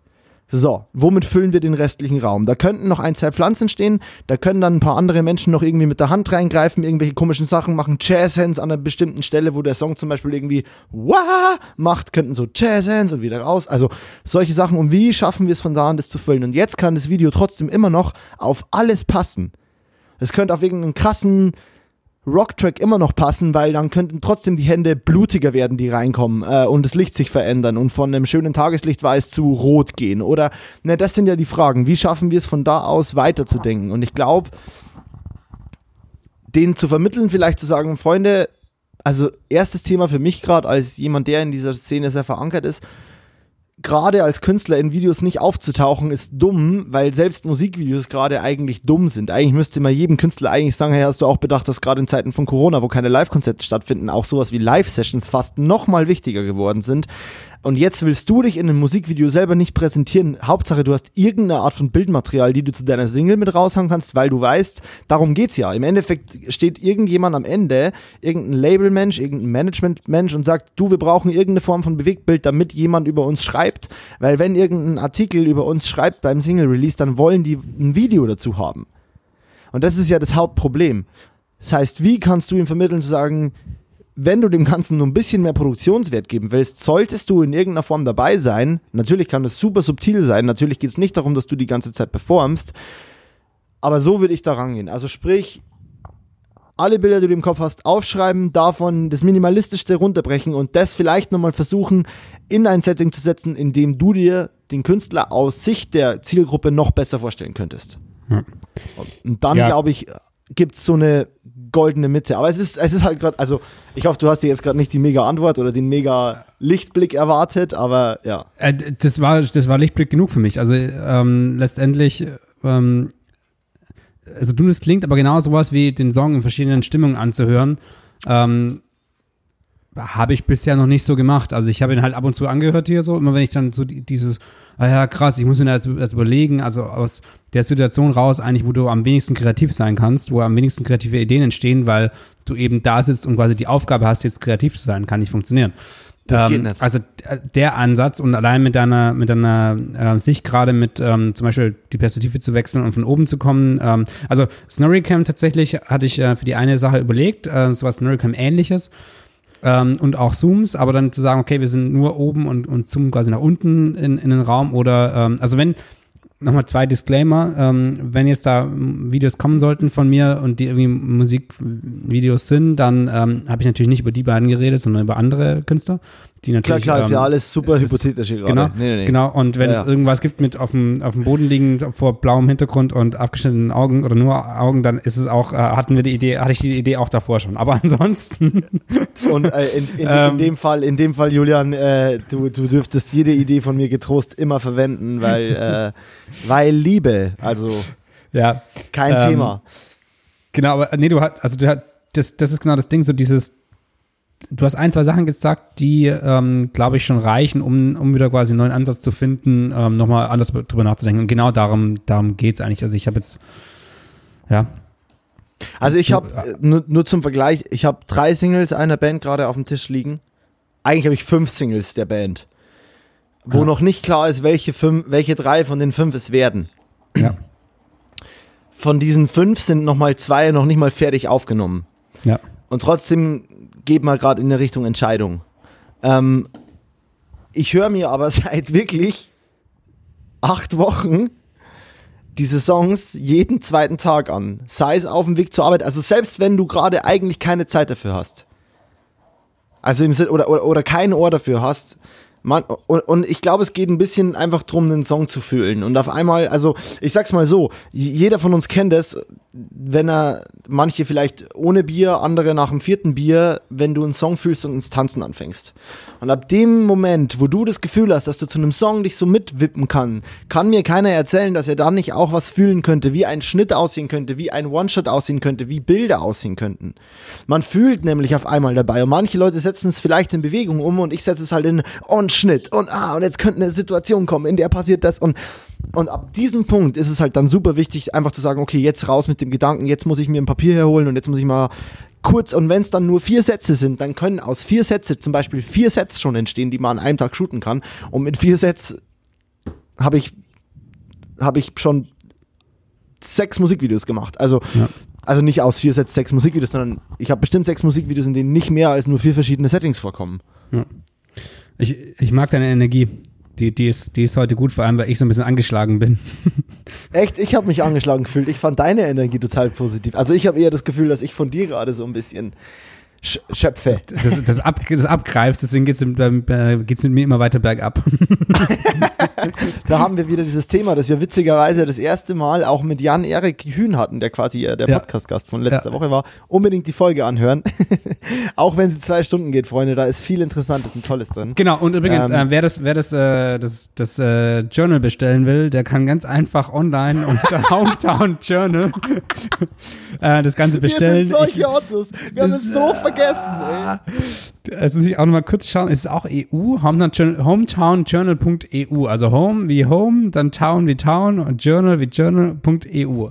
Speaker 1: So, womit füllen wir den restlichen Raum? Da könnten noch ein, zwei Pflanzen stehen, da können dann ein paar andere Menschen noch irgendwie mit der Hand reingreifen, irgendwelche komischen Sachen machen, Jazzhands an einer bestimmten Stelle, wo der Song zum Beispiel irgendwie Wah! macht, könnten so Jazzhands und wieder raus. Also solche Sachen. Und wie schaffen wir es von da an, das zu füllen? Und jetzt kann das Video trotzdem immer noch auf alles passen. Es könnte auf irgendeinen krassen Rocktrack immer noch passen, weil dann könnten trotzdem die Hände blutiger werden, die reinkommen äh, und das Licht sich verändern und von einem schönen Tageslicht weiß zu rot gehen. Oder, ne, das sind ja die Fragen. Wie schaffen wir es von da aus weiterzudenken? Und ich glaube, denen zu vermitteln, vielleicht zu sagen, Freunde, also erstes Thema für mich gerade als jemand, der in dieser Szene sehr verankert ist, gerade als Künstler in Videos nicht aufzutauchen, ist dumm, weil selbst Musikvideos gerade eigentlich dumm sind. Eigentlich müsste man jedem Künstler eigentlich sagen, hey, hast du auch bedacht, dass gerade in Zeiten von Corona, wo keine Live-Konzerte stattfinden, auch sowas wie Live-Sessions fast noch mal wichtiger geworden sind. Und jetzt willst du dich in einem Musikvideo selber nicht präsentieren. Hauptsache, du hast irgendeine Art von Bildmaterial, die du zu deiner Single mit raushauen kannst, weil du weißt, darum geht's ja. Im Endeffekt steht irgendjemand am Ende, irgendein Labelmensch, irgendein Managementmensch und sagt, du, wir brauchen irgendeine Form von Bewegtbild, damit jemand über uns schreibt. Weil wenn irgendein Artikel über uns schreibt beim Single-Release, dann wollen die ein Video dazu haben. Und das ist ja das Hauptproblem. Das heißt, wie kannst du ihm vermitteln zu sagen, wenn du dem Ganzen nur ein bisschen mehr Produktionswert geben willst, solltest du in irgendeiner Form dabei sein. Natürlich kann das super subtil sein. Natürlich geht es nicht darum, dass du die ganze Zeit performst. Aber so würde ich da rangehen. Also sprich, alle Bilder, die du im Kopf hast, aufschreiben, davon das Minimalistischste runterbrechen und das vielleicht nochmal versuchen, in ein Setting zu setzen, in dem du dir den Künstler aus Sicht der Zielgruppe noch besser vorstellen könntest. Ja. Und dann, ja. glaube ich, gibt es so eine goldene Mitte. Aber es ist, es ist halt gerade, also ich hoffe, du hast dir jetzt gerade nicht die mega Antwort oder den mega Lichtblick erwartet, aber ja.
Speaker 2: Äh, das, war, das war Lichtblick genug für mich. Also ähm, letztendlich, ähm, also du, das klingt aber genau sowas wie den Song in verschiedenen Stimmungen anzuhören. Ähm, habe ich bisher noch nicht so gemacht. Also ich habe ihn halt ab und zu angehört hier so, immer wenn ich dann so dieses ah ja, krass, ich muss mir das, das überlegen, also aus der Situation raus eigentlich, wo du am wenigsten kreativ sein kannst, wo am wenigsten kreative Ideen entstehen, weil du eben da sitzt und quasi die Aufgabe hast, jetzt kreativ zu sein, kann nicht funktionieren. Das ähm, geht nicht. Also der Ansatz und allein mit deiner, mit deiner äh, Sicht gerade mit ähm, zum Beispiel die Perspektive zu wechseln und von oben zu kommen. Ähm, also Snorricam tatsächlich hatte ich äh, für die eine Sache überlegt, äh, sowas Snorricam ähnliches ähm, und auch Zooms, aber dann zu sagen, okay, wir sind nur oben und, und zoomen quasi nach unten in, in den Raum oder, ähm, also wenn, nochmal zwei Disclaimer. Ähm, wenn jetzt da Videos kommen sollten von mir und die irgendwie Musikvideos sind, dann ähm, habe ich natürlich nicht über die beiden geredet, sondern über andere Künstler. Die natürlich,
Speaker 1: klar, klar, ist ja ähm, alles super hypothetisch
Speaker 2: genau, gerade. Nee, nee, nee. Genau, und wenn ja, es ja. irgendwas gibt mit auf dem, auf dem Boden liegend vor blauem Hintergrund und abgeschnittenen Augen oder nur Augen, dann ist es auch, äh, hatten wir die Idee, hatte ich die Idee auch davor schon. Aber ansonsten.
Speaker 1: und äh, in, in, in, ähm, dem Fall, in dem Fall, Julian, äh, du, du dürftest jede Idee von mir getrost immer verwenden, weil, äh, weil Liebe, also ja, kein ähm, Thema.
Speaker 2: Genau, aber nee, du hast, also du hast, das, das ist genau das Ding, so dieses, du hast ein, zwei Sachen gesagt, die, ähm, glaube ich, schon reichen, um, um wieder quasi einen neuen Ansatz zu finden, ähm, nochmal anders drüber nachzudenken. Und genau darum, darum geht es eigentlich. Also ich habe jetzt, ja.
Speaker 1: Also ich habe, äh, nur, nur zum Vergleich, ich habe drei Singles einer Band gerade auf dem Tisch liegen. Eigentlich habe ich fünf Singles der Band, wo ja. noch nicht klar ist, welche, fünf, welche drei von den fünf es werden.
Speaker 2: Ja.
Speaker 1: Von diesen fünf sind nochmal zwei noch nicht mal fertig aufgenommen.
Speaker 2: Ja.
Speaker 1: Und trotzdem geht man gerade in der Richtung Entscheidung. Ähm, ich höre mir aber seit wirklich acht Wochen diese Songs jeden zweiten Tag an. Sei es auf dem Weg zur Arbeit, also selbst wenn du gerade eigentlich keine Zeit dafür hast. Also im Sinne, oder, oder, oder kein Ohr dafür hast, man, und, und, ich glaube, es geht ein bisschen einfach darum, einen Song zu fühlen. Und auf einmal, also ich sag's mal so, jeder von uns kennt es, wenn er, manche vielleicht ohne Bier, andere nach dem vierten Bier, wenn du einen Song fühlst und ins Tanzen anfängst. Und ab dem Moment, wo du das Gefühl hast, dass du zu einem Song dich so mitwippen kann, kann mir keiner erzählen, dass er dann nicht auch was fühlen könnte, wie ein Schnitt aussehen könnte, wie ein One-Shot aussehen könnte, wie Bilder aussehen könnten. Man fühlt nämlich auf einmal dabei. Und manche Leute setzen es vielleicht in Bewegung um und ich setze es halt in und Schnitt und ah, und jetzt könnte eine Situation kommen, in der passiert das und und ab diesem Punkt ist es halt dann super wichtig, einfach zu sagen, okay, jetzt raus mit dem Gedanken, jetzt muss ich mir ein Papier herholen und jetzt muss ich mal kurz, und wenn es dann nur vier Sätze sind, dann können aus vier Sätze zum Beispiel vier Sets schon entstehen, die man an einem Tag shooten kann. Und mit vier Sets habe ich, hab ich schon sechs Musikvideos gemacht. Also, ja. also nicht aus vier Sets sechs Musikvideos, sondern ich habe bestimmt sechs Musikvideos, in denen nicht mehr als nur vier verschiedene Settings vorkommen. Ja.
Speaker 2: Ich, ich mag deine Energie. Die, die, ist, die ist heute gut, vor allem, weil ich so ein bisschen angeschlagen bin.
Speaker 1: Echt? Ich habe mich angeschlagen gefühlt. Ich fand deine Energie total positiv. Also ich habe eher das Gefühl, dass ich von dir gerade so ein bisschen schöpfe.
Speaker 2: Das, das, ab, das abgreifst, deswegen geht es mit mir immer weiter bergab.
Speaker 1: da haben wir wieder dieses Thema, das wir witzigerweise das erste Mal auch mit Jan-Erik Hühn hatten, der quasi äh, der ja. Podcast-Gast von letzter ja. Woche war. Unbedingt die Folge anhören. auch wenn sie zwei Stunden geht, Freunde, da ist viel Interessantes und Tolles drin.
Speaker 2: Genau, und übrigens, ähm, äh, wer das, wer das, äh, das, das äh, Journal bestellen will, der kann ganz einfach online unter Hometown Journal äh, das Ganze bestellen. Wir
Speaker 1: sind solche Ottos. Wir haben es so vergessen, ey.
Speaker 2: Jetzt muss ich auch nochmal kurz schauen. Ist es auch EU? Hometownjournal.eu. Also Home wie Home, dann Town wie Town und Journal wie Journal.eu.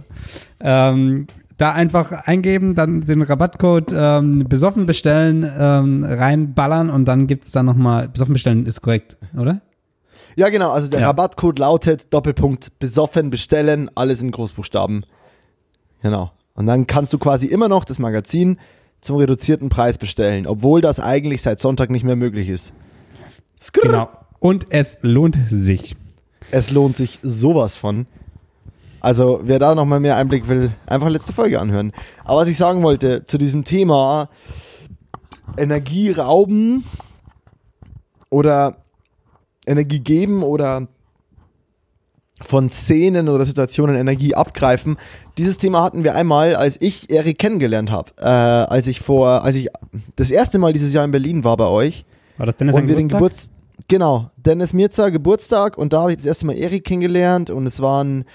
Speaker 2: Ähm, da einfach eingeben, dann den Rabattcode ähm, besoffen bestellen, ähm, reinballern und dann gibt es da nochmal, besoffen bestellen ist korrekt, oder?
Speaker 1: Ja, genau. Also der ja. Rabattcode lautet Doppelpunkt besoffen bestellen, alles in Großbuchstaben. Genau. Und dann kannst du quasi immer noch das Magazin zum reduzierten Preis bestellen, obwohl das eigentlich seit Sonntag nicht mehr möglich ist.
Speaker 2: Skrrr. Genau. Und es lohnt sich.
Speaker 1: Es lohnt sich sowas von. Also, wer da nochmal mehr Einblick will, einfach letzte Folge anhören. Aber was ich sagen wollte zu diesem Thema Energie rauben oder Energie geben oder von Szenen oder Situationen Energie abgreifen. Dieses Thema hatten wir einmal, als ich Erik kennengelernt habe. Äh, als ich vor, als ich das erste Mal dieses Jahr in Berlin war bei euch.
Speaker 2: War das Dennis und wir Geburtstag? Den Geburts
Speaker 1: genau, Dennis Mirza Geburtstag und da habe ich das erste Mal Erik kennengelernt und es waren,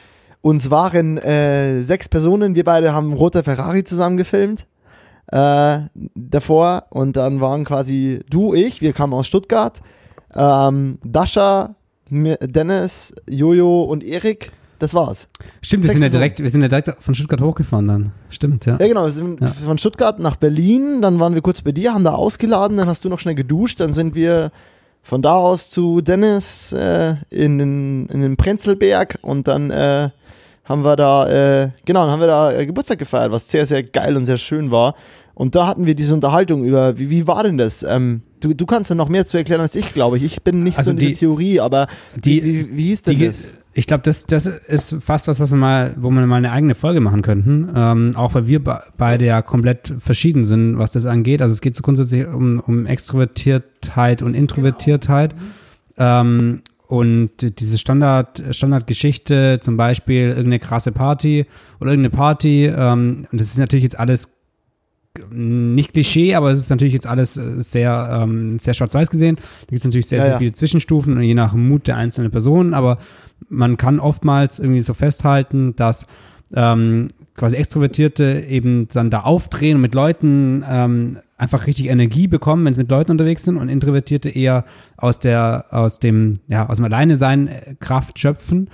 Speaker 1: uns waren äh, sechs Personen. Wir beide haben Roter Ferrari zusammen gefilmt. Äh, davor und dann waren quasi du, ich, wir kamen aus Stuttgart, ähm, Dasha, Dennis, Jojo und Erik. Das war's.
Speaker 2: Stimmt, wir sind, ja direkt, wir sind ja direkt von Stuttgart hochgefahren dann. Stimmt, ja.
Speaker 1: Ja, genau. Wir sind ja. von Stuttgart nach Berlin, dann waren wir kurz bei dir, haben da ausgeladen, dann hast du noch schnell geduscht, dann sind wir von da aus zu Dennis äh, in, den, in den Prenzlberg und dann äh, haben wir da, äh, genau, dann haben wir da äh, Geburtstag gefeiert, was sehr, sehr geil und sehr schön war. Und da hatten wir diese Unterhaltung über, wie, wie war denn das? Ähm, du, du kannst ja noch mehr zu erklären als ich, glaube ich. Ich bin nicht also so in die, Theorie, aber
Speaker 2: die, wie, wie hieß denn die, das? Ich glaube, das, das ist fast was, wir mal, wo wir mal eine eigene Folge machen könnten. Ähm, auch weil wir beide ja komplett verschieden sind, was das angeht. Also es geht so grundsätzlich um, um Extrovertiertheit und Introvertiertheit. Genau. Ähm, und diese Standard, Standardgeschichte, zum Beispiel irgendeine krasse Party oder irgendeine Party, ähm, und das ist natürlich jetzt alles nicht Klischee, aber es ist natürlich jetzt alles äh, sehr, ähm, sehr schwarz-weiß gesehen. Da gibt es natürlich sehr, ja, sehr ja. viele Zwischenstufen je nach Mut der einzelnen Person, aber man kann oftmals irgendwie so festhalten, dass ähm, quasi Extrovertierte eben dann da aufdrehen und mit Leuten ähm, einfach richtig Energie bekommen, wenn sie mit Leuten unterwegs sind und Introvertierte eher aus der, aus dem, ja, aus dem Alleinesein Kraft schöpfen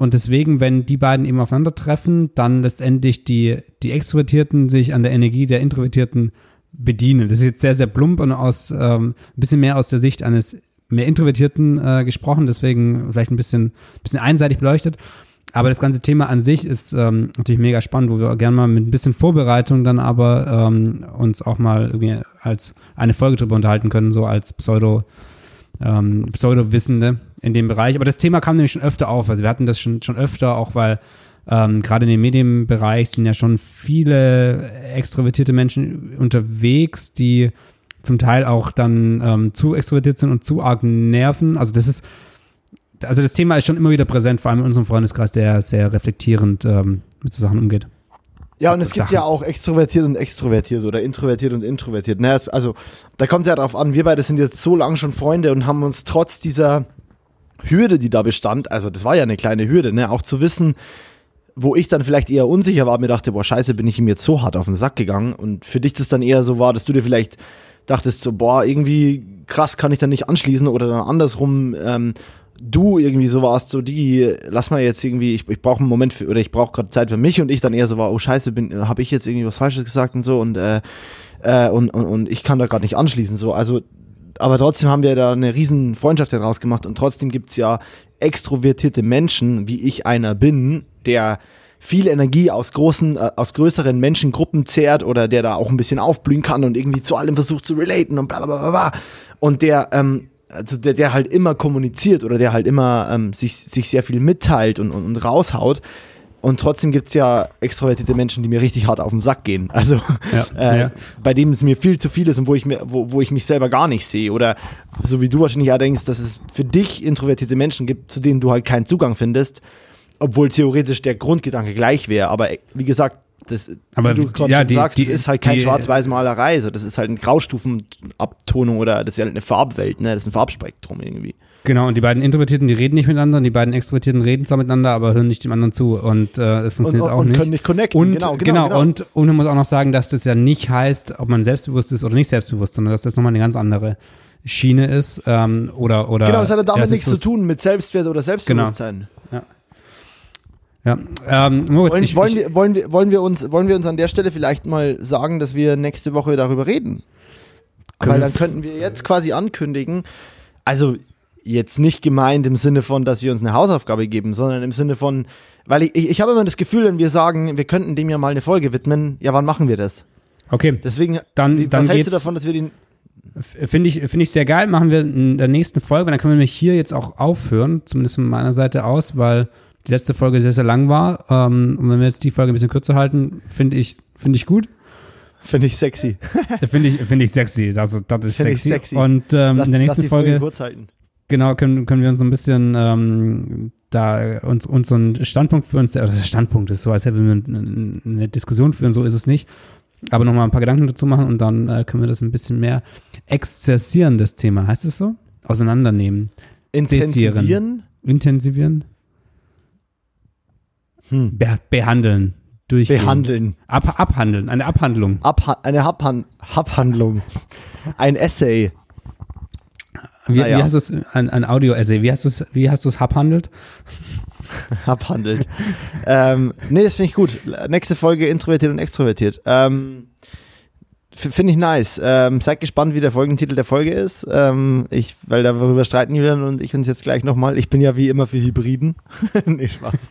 Speaker 2: und deswegen, wenn die beiden eben aufeinandertreffen, dann letztendlich die, die Extrovertierten sich an der Energie der Introvertierten bedienen. Das ist jetzt sehr, sehr plump und aus ähm, ein bisschen mehr aus der Sicht eines mehr Introvertierten äh, gesprochen, deswegen vielleicht ein bisschen, bisschen einseitig beleuchtet. Aber das ganze Thema an sich ist ähm, natürlich mega spannend, wo wir gerne mal mit ein bisschen Vorbereitung dann aber ähm, uns auch mal irgendwie als eine Folge drüber unterhalten können, so als Pseudo, ähm, Pseudo-Wissende in dem Bereich. Aber das Thema kam nämlich schon öfter auf. Also wir hatten das schon, schon öfter, auch weil ähm, gerade in dem Medienbereich sind ja schon viele extrovertierte Menschen unterwegs, die zum Teil auch dann ähm, zu extrovertiert sind und zu arg nerven. Also das ist also das Thema ist schon immer wieder präsent, vor allem in unserem Freundeskreis, der sehr reflektierend ähm, mit so Sachen umgeht.
Speaker 1: Ja, und es Sachen. gibt ja auch extrovertiert und extrovertiert oder introvertiert und introvertiert. Ne? Also da kommt es ja darauf an, wir beide sind jetzt so lange schon Freunde und haben uns trotz dieser Hürde, die da bestand, also das war ja eine kleine Hürde, ne? auch zu wissen, wo ich dann vielleicht eher unsicher war, mir dachte, boah, scheiße, bin ich ihm jetzt so hart auf den Sack gegangen und für dich das dann eher so war, dass du dir vielleicht dachtest so, boah, irgendwie krass kann ich dann nicht anschließen oder dann andersrum, ähm, du irgendwie so warst, so die, lass mal jetzt irgendwie, ich, ich brauche einen Moment für, oder ich brauche gerade Zeit für mich und ich dann eher so war, oh scheiße, bin, habe ich jetzt irgendwie was Falsches gesagt und so und, äh, äh, und, und, und ich kann da gerade nicht anschließen, so, also, aber trotzdem haben wir da eine riesen Freundschaft daraus gemacht und trotzdem gibt es ja extrovertierte Menschen, wie ich einer bin, der viel Energie aus großen, äh, aus größeren Menschengruppen zehrt oder der da auch ein bisschen aufblühen kann und irgendwie zu allem versucht zu relaten und bla bla bla bla. Und der ähm, also der, der halt immer kommuniziert oder der halt immer ähm, sich, sich sehr viel mitteilt und, und, und raushaut. Und trotzdem gibt es ja extrovertierte Menschen, die mir richtig hart auf den Sack gehen. Also ja, äh, ja. bei denen es mir viel zu viel ist und wo ich, mir, wo, wo ich mich selber gar nicht sehe. Oder so wie du wahrscheinlich auch denkst, dass es für dich introvertierte Menschen gibt, zu denen du halt keinen Zugang findest, obwohl theoretisch der Grundgedanke gleich wäre. Aber äh, wie gesagt, das,
Speaker 2: aber
Speaker 1: wie du
Speaker 2: ja, die,
Speaker 1: sagst,
Speaker 2: die,
Speaker 1: das ist halt kein Schwarz-Weiß-Malerei, so, das ist halt eine Graustufenabtonung oder das ist ja halt eine Farbwelt, ne? das ist ein Farbspektrum irgendwie.
Speaker 2: Genau, und die beiden Introvertierten, die reden nicht miteinander, und die beiden Extrovertierten reden zwar miteinander, aber hören nicht dem anderen zu und äh, das funktioniert
Speaker 1: und,
Speaker 2: auch
Speaker 1: und
Speaker 2: nicht.
Speaker 1: Und können nicht connecten,
Speaker 2: und,
Speaker 1: genau,
Speaker 2: genau, genau, genau. Und, und man muss auch noch sagen, dass das ja nicht heißt, ob man selbstbewusst ist oder nicht selbstbewusst, sondern dass das nochmal eine ganz andere Schiene ist ähm, oder, oder
Speaker 1: Genau, das hat ja damit nichts zu tun mit Selbstwert oder Selbstbewusstsein.
Speaker 2: Genau. Ja. Ja, ähm, Moritz,
Speaker 1: wollen,
Speaker 2: ich,
Speaker 1: wollen,
Speaker 2: ich,
Speaker 1: wir, wollen, wir, wollen, wir uns, wollen wir uns an der Stelle vielleicht mal sagen, dass wir nächste Woche darüber reden? Weil dann könnten wir jetzt quasi ankündigen, also jetzt nicht gemeint im Sinne von, dass wir uns eine Hausaufgabe geben, sondern im Sinne von, weil ich, ich, ich habe immer das Gefühl, wenn wir sagen, wir könnten dem ja mal eine Folge widmen, ja, wann machen wir das?
Speaker 2: Okay.
Speaker 1: Deswegen,
Speaker 2: dann,
Speaker 1: wie,
Speaker 2: dann
Speaker 1: was hältst du davon, dass wir den.
Speaker 2: Finde ich, find ich sehr geil, machen wir in der nächsten Folge, dann können wir nämlich hier jetzt auch aufhören, zumindest von meiner Seite aus, weil die letzte Folge sehr, sehr lang war. Ähm, und wenn wir jetzt die Folge ein bisschen kürzer halten, finde ich, finde ich gut.
Speaker 1: Finde ich sexy.
Speaker 2: finde ich, finde ich sexy. Das, das ist sexy.
Speaker 1: sexy.
Speaker 2: Und ähm,
Speaker 1: lass,
Speaker 2: in der nächsten Folge,
Speaker 1: Folge.
Speaker 2: Genau können, können wir uns so ein bisschen ähm, da uns unseren Standpunkt für uns, oder Standpunkt ist so, als hätten wir eine Diskussion führen, so ist es nicht. Aber nochmal ein paar Gedanken dazu machen und dann äh, können wir das ein bisschen mehr exzessieren, das Thema. Heißt es so? Auseinandernehmen.
Speaker 1: Intensivieren?
Speaker 2: Intensivieren?
Speaker 1: Hm.
Speaker 2: Be behandeln. Durchgehen.
Speaker 1: Behandeln.
Speaker 2: Ab, abhandeln. Eine Abhandlung.
Speaker 1: Abha eine Abhan Abhandlung. Ein Essay.
Speaker 2: Wie,
Speaker 1: Naja.
Speaker 2: wie hast du es, ein, ein Audio-Essay, wie hast du es, wie hast du es abhandelt?
Speaker 1: abhandelt. ähm, nee, das finde ich gut. Nächste Folge introvertiert und extrovertiert. Ähm, finde ich nice. Ähm, seid gespannt, wie der Folgentitel der Folge ist. Ähm, ich, weil darüber streiten Julian und ich uns jetzt gleich nochmal. Ich bin ja wie immer für Hybriden. nee, Spaß.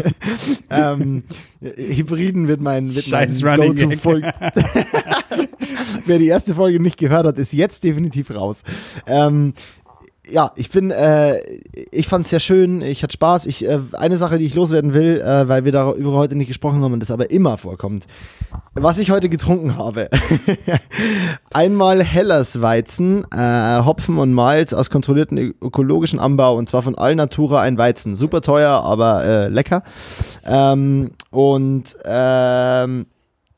Speaker 1: ähm, Hybriden wird mein, wird mein
Speaker 2: Scheiß Gag.
Speaker 1: Go-To-Folge. Wer die erste Folge nicht gehört hat, ist jetzt definitiv raus. Ähm, ja, ich bin, äh, ich fand es sehr schön, ich hatte Spaß. Ich, äh, eine Sache, die ich loswerden will, äh, weil wir darüber heute nicht gesprochen haben und das aber immer vorkommt. Was ich heute getrunken habe. Einmal Hellersweizen, äh, Hopfen und Malz aus kontrollierten ökologischen Anbau und zwar von Alnatura ein Weizen. Super teuer, aber äh, lecker. Ähm, und ähm,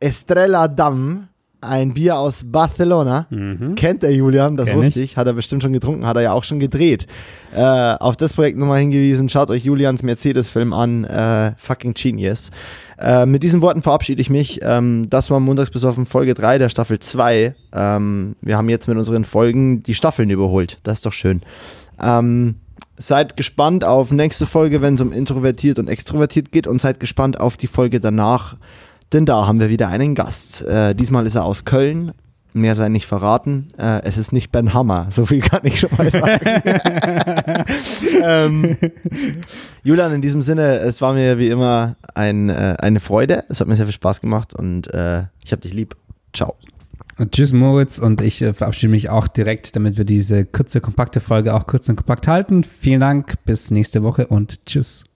Speaker 1: Estrella Damm, ein Bier aus Barcelona. Kennt der Julian, das
Speaker 2: Kenn
Speaker 1: wusste ich. Hat er bestimmt schon getrunken, hat er ja auch schon gedreht. Äh, auf das Projekt nochmal hingewiesen. Schaut euch Julians Mercedes-Film an. Äh, fucking Genius. Äh, mit diesen Worten verabschiede ich mich. Ähm, das war montags bis auf Folge 3 der Staffel 2. Ähm, wir haben jetzt mit unseren Folgen die Staffeln überholt. Das ist doch schön. Ähm, seid gespannt auf nächste Folge, wenn es um introvertiert und extrovertiert geht und seid gespannt auf die Folge danach, denn da haben wir wieder einen Gast. Äh, diesmal ist er aus Köln. Mehr sei nicht verraten. Äh, es ist nicht Ben Hammer. So viel kann ich schon mal sagen. ähm, Julian, in diesem Sinne, es war mir wie immer ein, äh, eine Freude. Es hat mir sehr viel Spaß gemacht und äh, ich habe dich lieb. Ciao.
Speaker 2: Und tschüss Moritz und ich äh, verabschiede mich auch direkt, damit wir diese kurze, kompakte Folge auch kurz und kompakt halten. Vielen Dank, bis nächste Woche und tschüss.